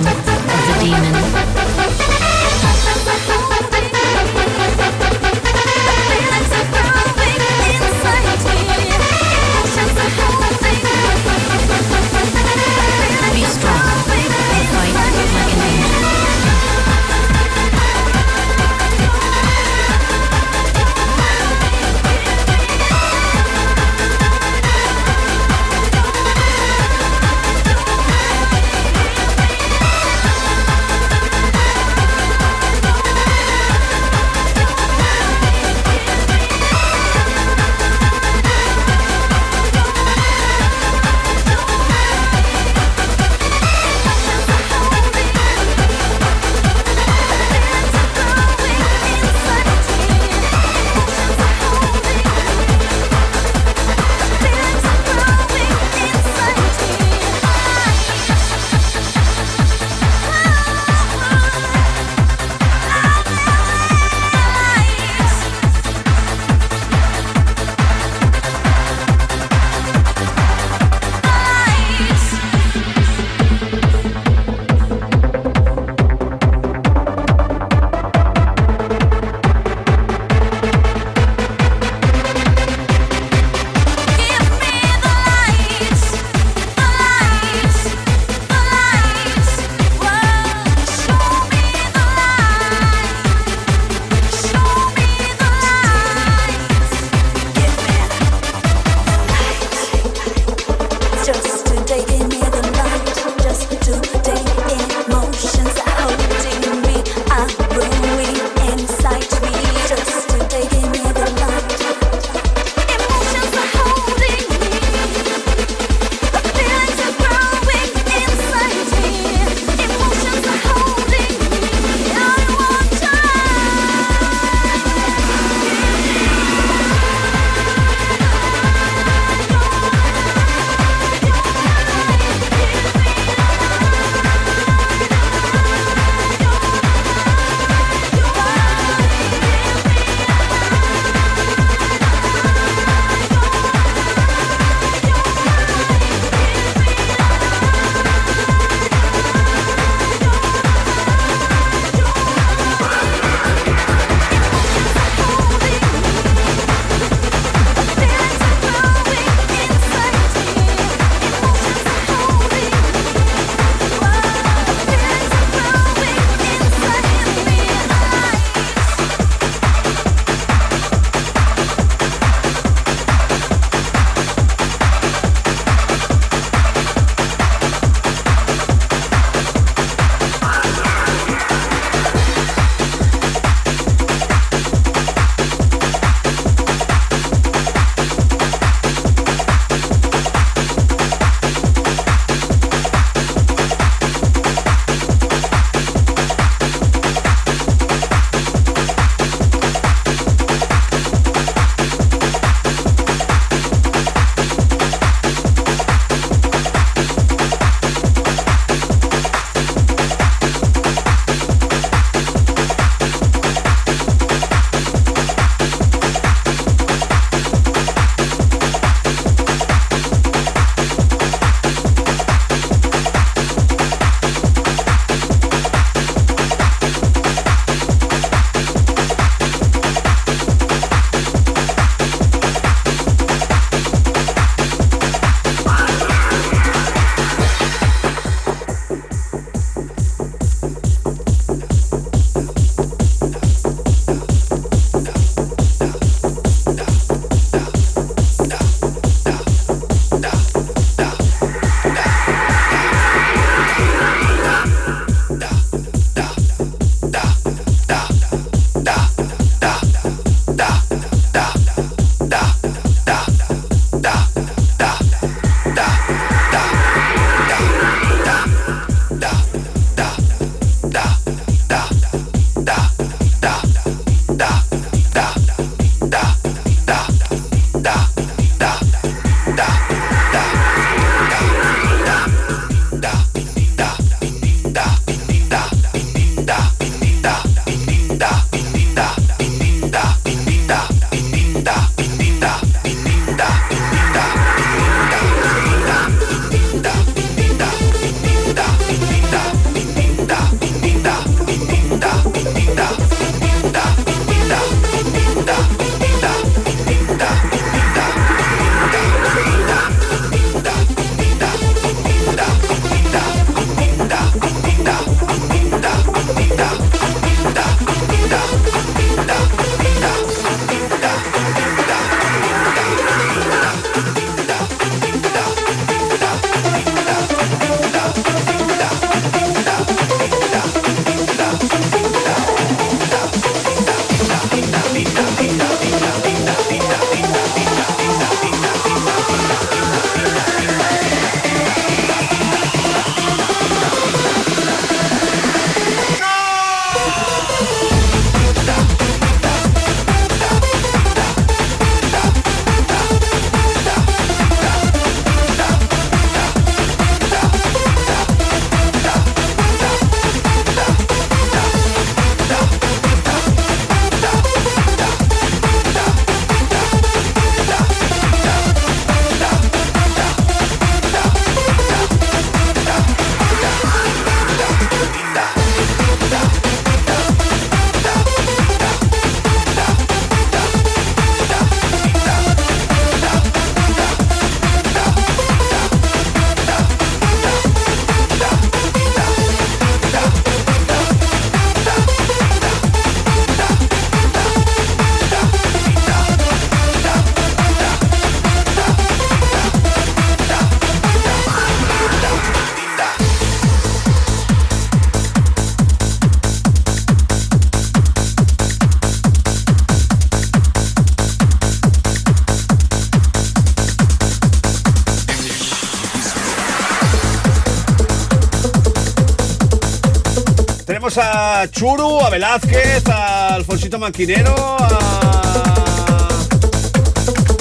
a Churu, a Velázquez, a Alfonsito Maquinero, a...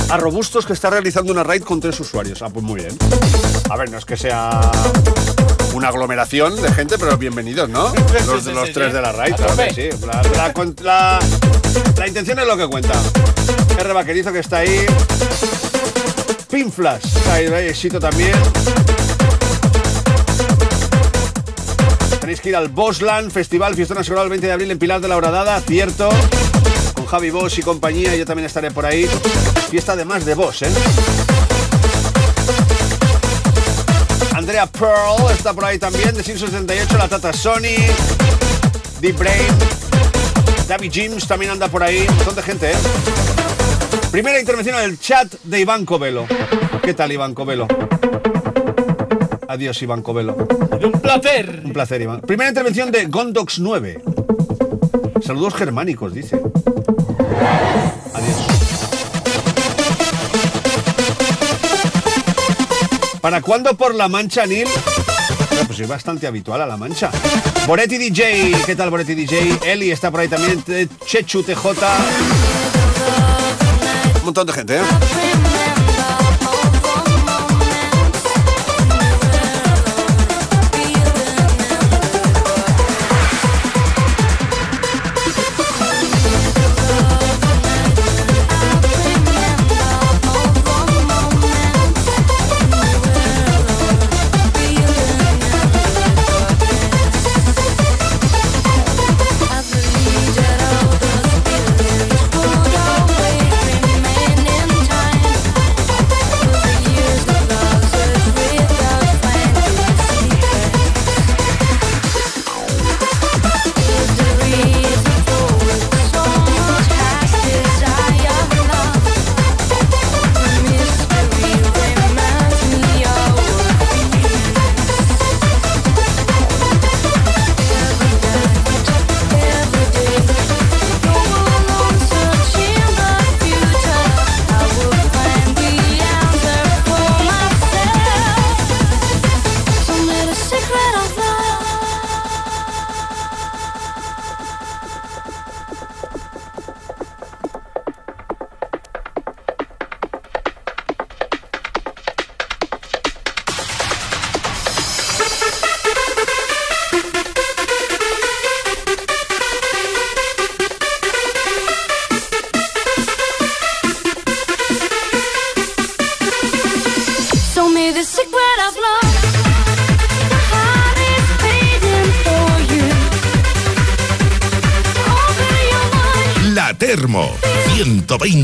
a Robustos que está realizando una raid con tres usuarios. Ah, pues muy bien. A ver, no es que sea una aglomeración de gente, pero bienvenidos, ¿no? [laughs] Los, los tres de la raid, claro que sí. La, la con- la- la intención es lo que cuenta. R. Vaquerizo que está ahí. Pinflas, está ahí, Sito también. Tenéis que ir al Bosland Festival Fiesta Nacional el 20 de abril en Pilar de la Horadada, cierto. Con Javi Bosch y compañía, yo también estaré por ahí. Fiesta además de Bosch, ¿eh? Andrea Pearl está por ahí también, de 178, la Tata Sony, Deep Brain, David James también anda por ahí, un montón de gente, ¿eh? Primera intervención en el chat de Iván Covelo. ¿Qué tal, Iván Covelo? Adiós, Iván Covelo. Un placer. Un placer, Iván. Primera intervención de Gondox 9. Saludos germánicos, dice. Adiós. ¿Para cuándo por la mancha, Neil? Bueno, pues es bastante habitual a la mancha. Boretti DJ, ¿qué tal Boretti DJ? Eli está por ahí también, Chechu TJ. Un montón de gente, ¿eh?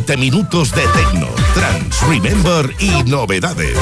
120 minutos de tecno, trans, remember y novedades.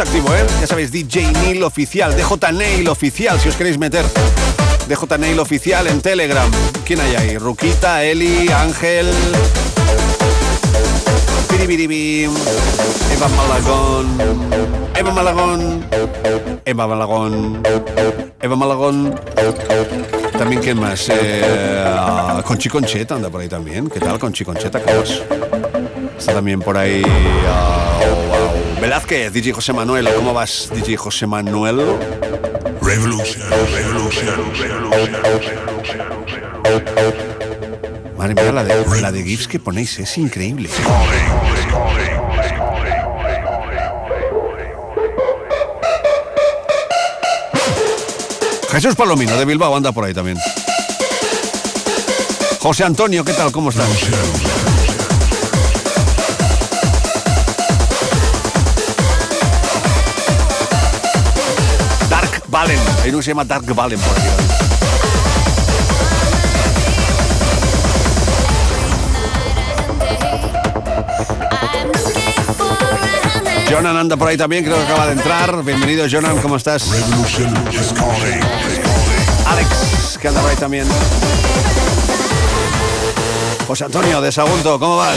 Activo, ¿eh? Ya sabéis, DJ Neil Oficial, DJ Nail Oficial, si os queréis meter. DJ Nail Oficial en Telegram. ¿Quién hay ahí? Ruquita, Eli, Ángel... Piribiribim, Eva Malagón, Eva Malagón, Eva Malagón, Eva Malagón. También, ¿quién más? Eh, ah, Conchi Concheta anda por ahí también. ¿Qué tal, Conchi Concheta? ¿Cómo vas? Está también por ahí ah, oh. Velázquez, DJ José Manuel. ¿Cómo vas, DJ José Manuel? Revolution, revolution, Madre mía, la de, la de GIFs que ponéis es increíble. Jesús Palomino de Bilbao anda por ahí también. José Antonio, ¿qué tal? ¿Cómo estás? Hay uno que se llama Dark Valen por aquí. Jonan anda por ahí también, creo que acaba de entrar. Bienvenido, Jonan, ¿cómo estás? Alex, que anda por ahí también. José Antonio de Sagunto, ¿cómo vas?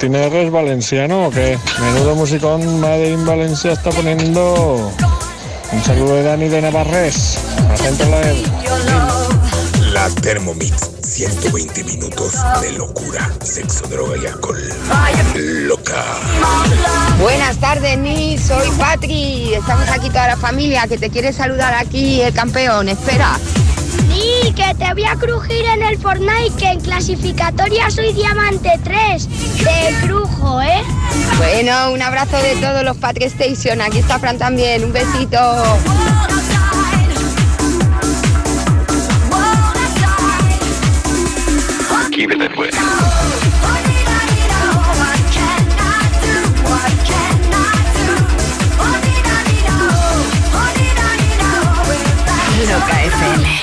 ¿Martínez es valenciano o qué? Menudo musicón Made in Valencia está poniendo. Un saludo de Dani de Navarres. A la gente la La Thermomix, 120 minutos de locura, sexo, droga y alcohol. Loca. Buenas tardes, Ni, soy Patri. Estamos aquí toda la familia que te quiere saludar aquí el campeón. Espera. Sí, que te voy a crujir en el Fortnite, que en clasificatoria soy diamante 3. Te crujo, ¿eh? Bueno, un abrazo de todos los Patri Station. Aquí está Fran también. Un besito. Keep it that way. Loca FM.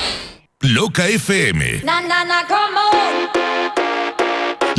Loca FM, Na, na, na, come on.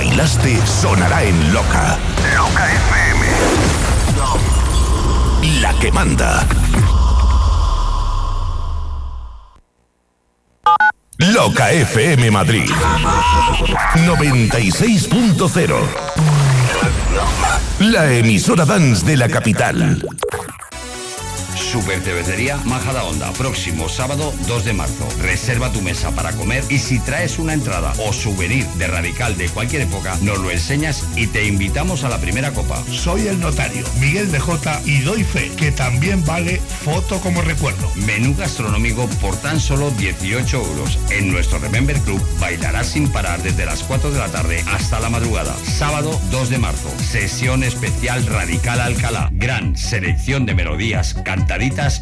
Bailaste, sonará en Loca. Loca FM. La que manda. Loca FM Madrid. 96.0. La emisora dance de la capital. Super Cervecería Majada Onda, próximo sábado 2 de marzo. Reserva tu mesa para comer y si traes una entrada o souvenir de radical de cualquier época, nos lo enseñas y te invitamos a la primera copa. Soy el notario, Miguel de J, y doy fe que también vale foto como recuerdo. Menú gastronómico por tan solo 18 euros. En nuestro Remember Club bailarás sin parar desde las 4 de la tarde hasta la madrugada. Sábado 2 de marzo. Sesión especial Radical Alcalá. Gran selección de melodías,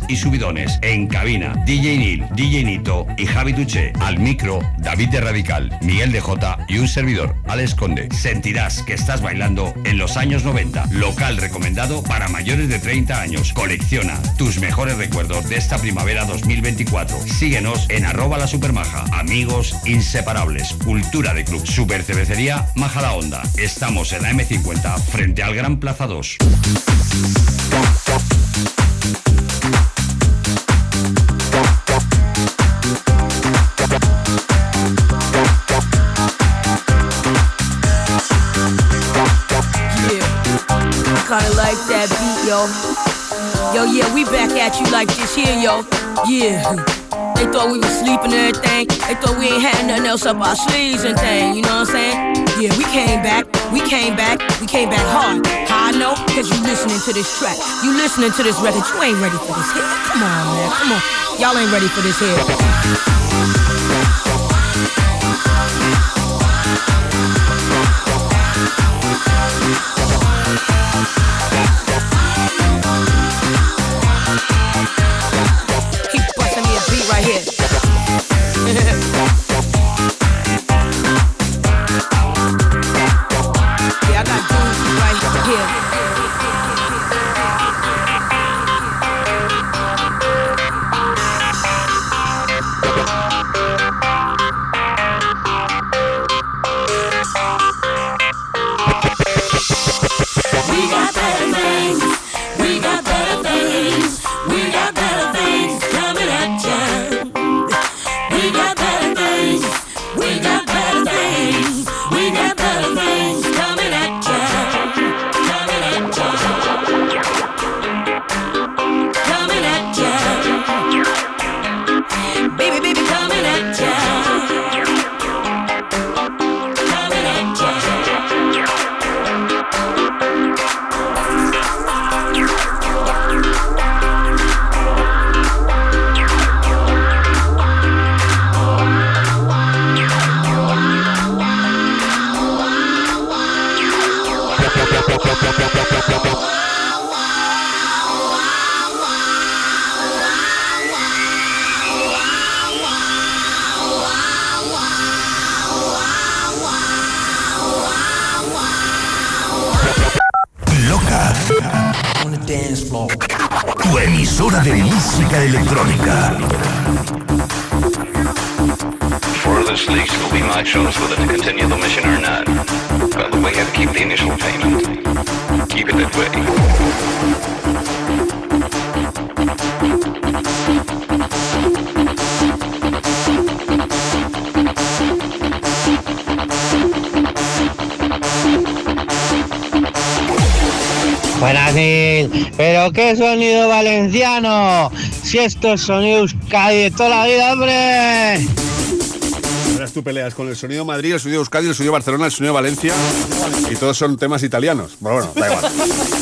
y subidones. En cabina, DJ Nil, DJ Nito y Javi Tuche. Al micro, David de Radical, Miguel de J y un servidor, Alex Conde. Sentirás que estás bailando en los años 90. Local recomendado para mayores de 30 años. Colecciona tus mejores recuerdos de esta primavera 2024. Síguenos en arroba la supermaja. Amigos inseparables. Cultura de club. Super Cervecería Maja la Onda. Estamos en la M50 frente al Gran Plaza 2. That beat, yo. Yo, yeah, we back at you like this here, yo. Yeah. They thought we was sleeping and everything. They thought we ain't had nothing else up our sleeves and thing. You know what I'm saying? Yeah, we came back. We came back. We came back hard. How I know? Cause you listening to this track. You listening to this record. You ain't ready for this hit. Come on, man. Come on. Y'all ain't ready for this hit. Si esto es sonido Euskadi de toda la vida, hombre. Ahora tú peleas con el sonido Madrid, el sonido Euskadi, el sonido Barcelona, el sonido Valencia y todos son temas italianos. Bueno, bueno, da igual.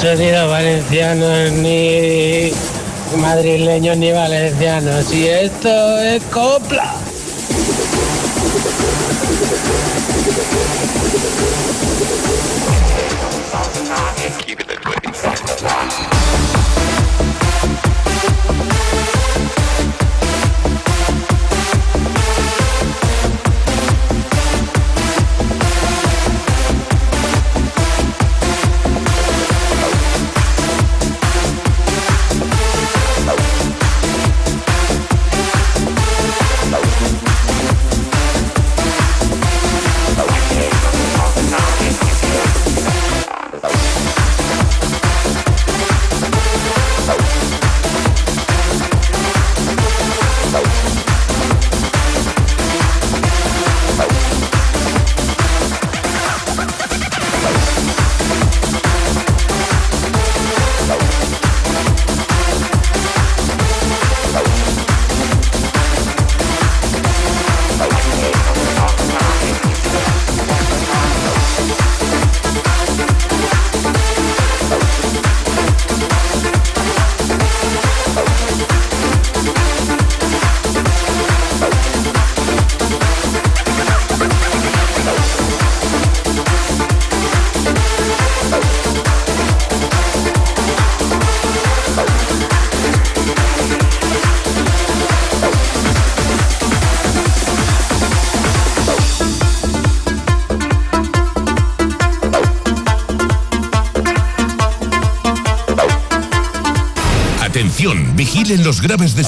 Pero qué sonido valenciano ni madrileños ni valencianos. Si esto es copla.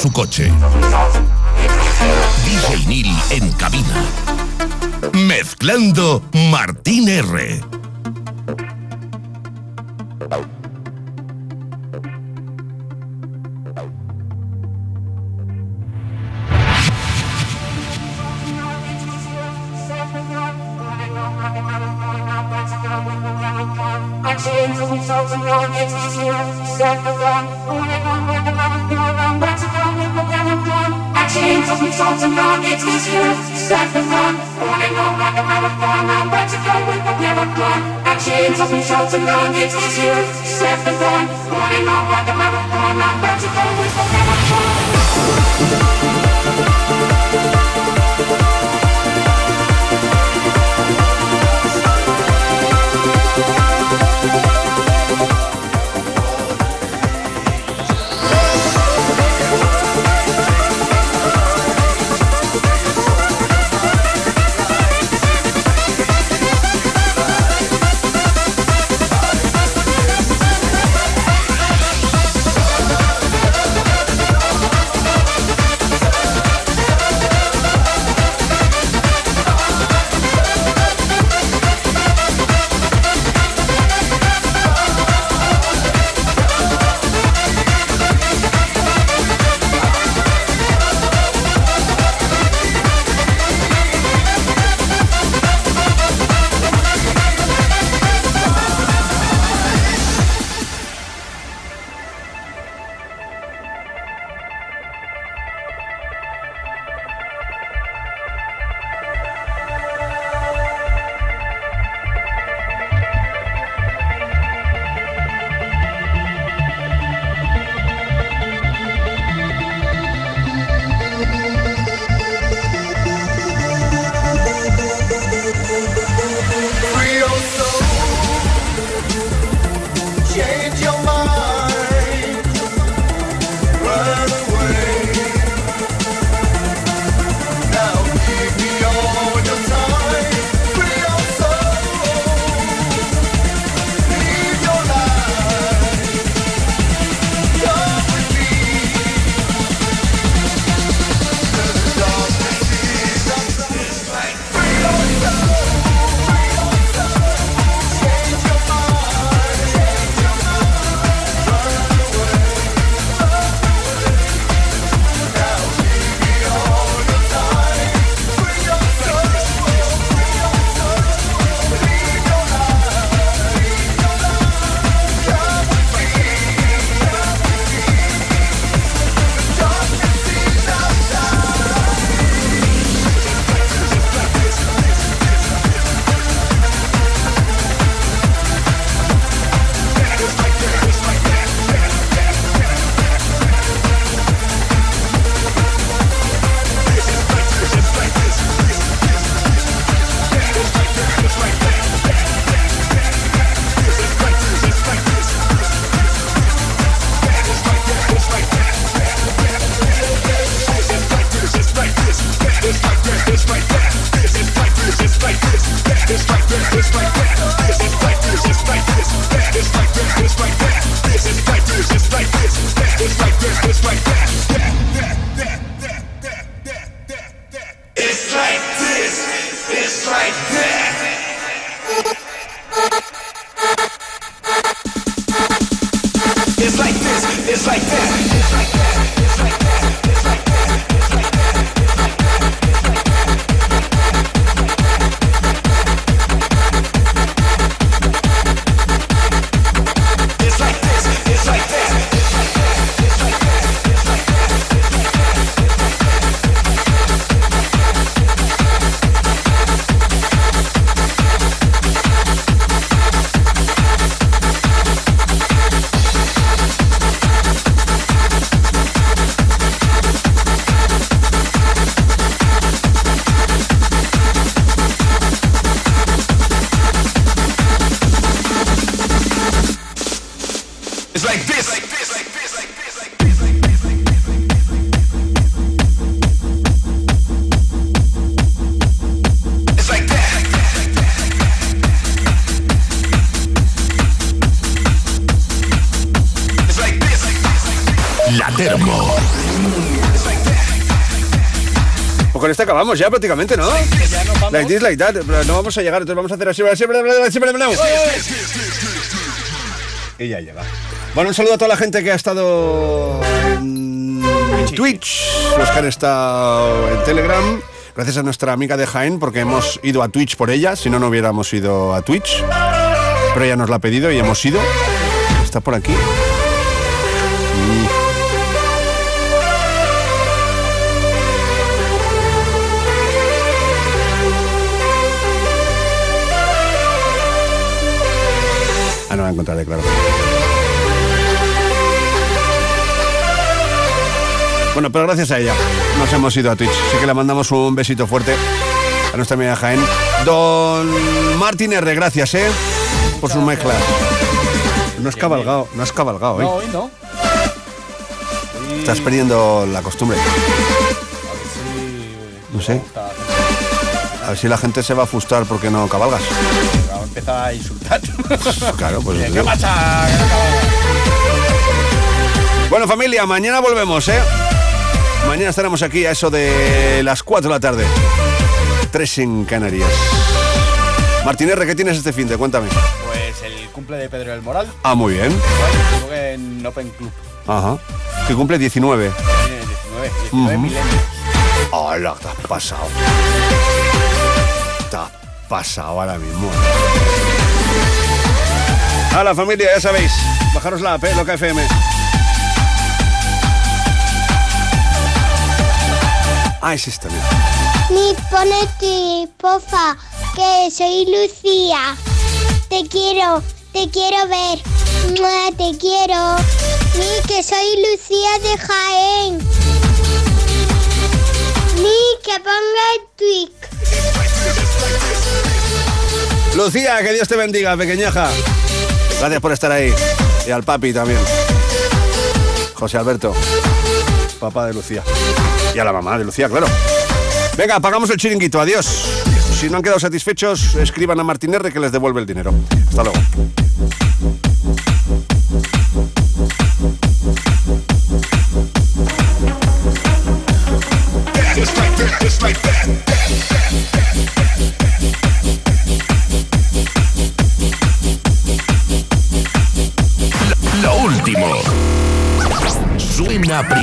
su coche. DJ en cabina. Mezclando Martín R. chains of insults and rockets is here Set the fun, running on like a marathon I'm ready to go with the marathon. My chains of insults and rockets is here Set the fun, running on like a marathon I'm ready to go with the marathon. Con este acabamos ya prácticamente, ¿no? Like this, like that. Pero no vamos a llegar, entonces vamos a hacer así. así, así, así, así. Y ya llega. Bueno, un saludo a toda la gente que ha estado en Twitch, los que han estado en Telegram. Gracias a nuestra amiga de Jaén, porque hemos ido a Twitch por ella, si no, no hubiéramos ido a Twitch. Pero ella nos la ha pedido y hemos ido. Está por aquí. Encontraré, claro. Bueno, pero gracias a ella nos hemos ido a Twitch. Así que le mandamos un besito fuerte a nuestra amiga Jaén. Don Martín R, gracias, ¿eh? Por sus mezclas. No has cabalgado, no has cabalgado, No, ¿eh? hoy no. Estás perdiendo la costumbre. No sé. A ver si la gente se va a frustrar porque no cabalgas. Vamos a empezar a insultar. [laughs] Claro, pues. ¿Qué no cabalgas. Bueno, familia, mañana volvemos, ¿eh? Mañana estaremos aquí a eso de las 4 de la tarde. 3 en Canarias. Martín R, ¿qué tienes este fin de? Cuéntame. Pues el cumple de Pedro del Moral. Ah, muy bien. En Open Club. Ajá. Que cumple 19. Tiene 19, 19 Ujú. milenios. Hola, te has pasado. Te has pasado ahora mismo. A la familia, ya sabéis. Bajaros la app, ¿eh? Loca FM. Ah, es esta, mira. Ni ponete, pofa, que soy Lucía. Te quiero, te quiero ver. Mua, Te quiero. Ni que soy Lucía de Jaén. Ni que ponga el tweet. Lucía, que Dios te bendiga, pequeñaja. Gracias por estar ahí. Y al papi también. José Alberto, papá de Lucía. Y a la mamá de Lucía, claro. Venga, apagamos el chiringuito. Adiós. Si no han quedado satisfechos, escriban a Martín R que les devuelve el dinero. Hasta luego. like. una primera.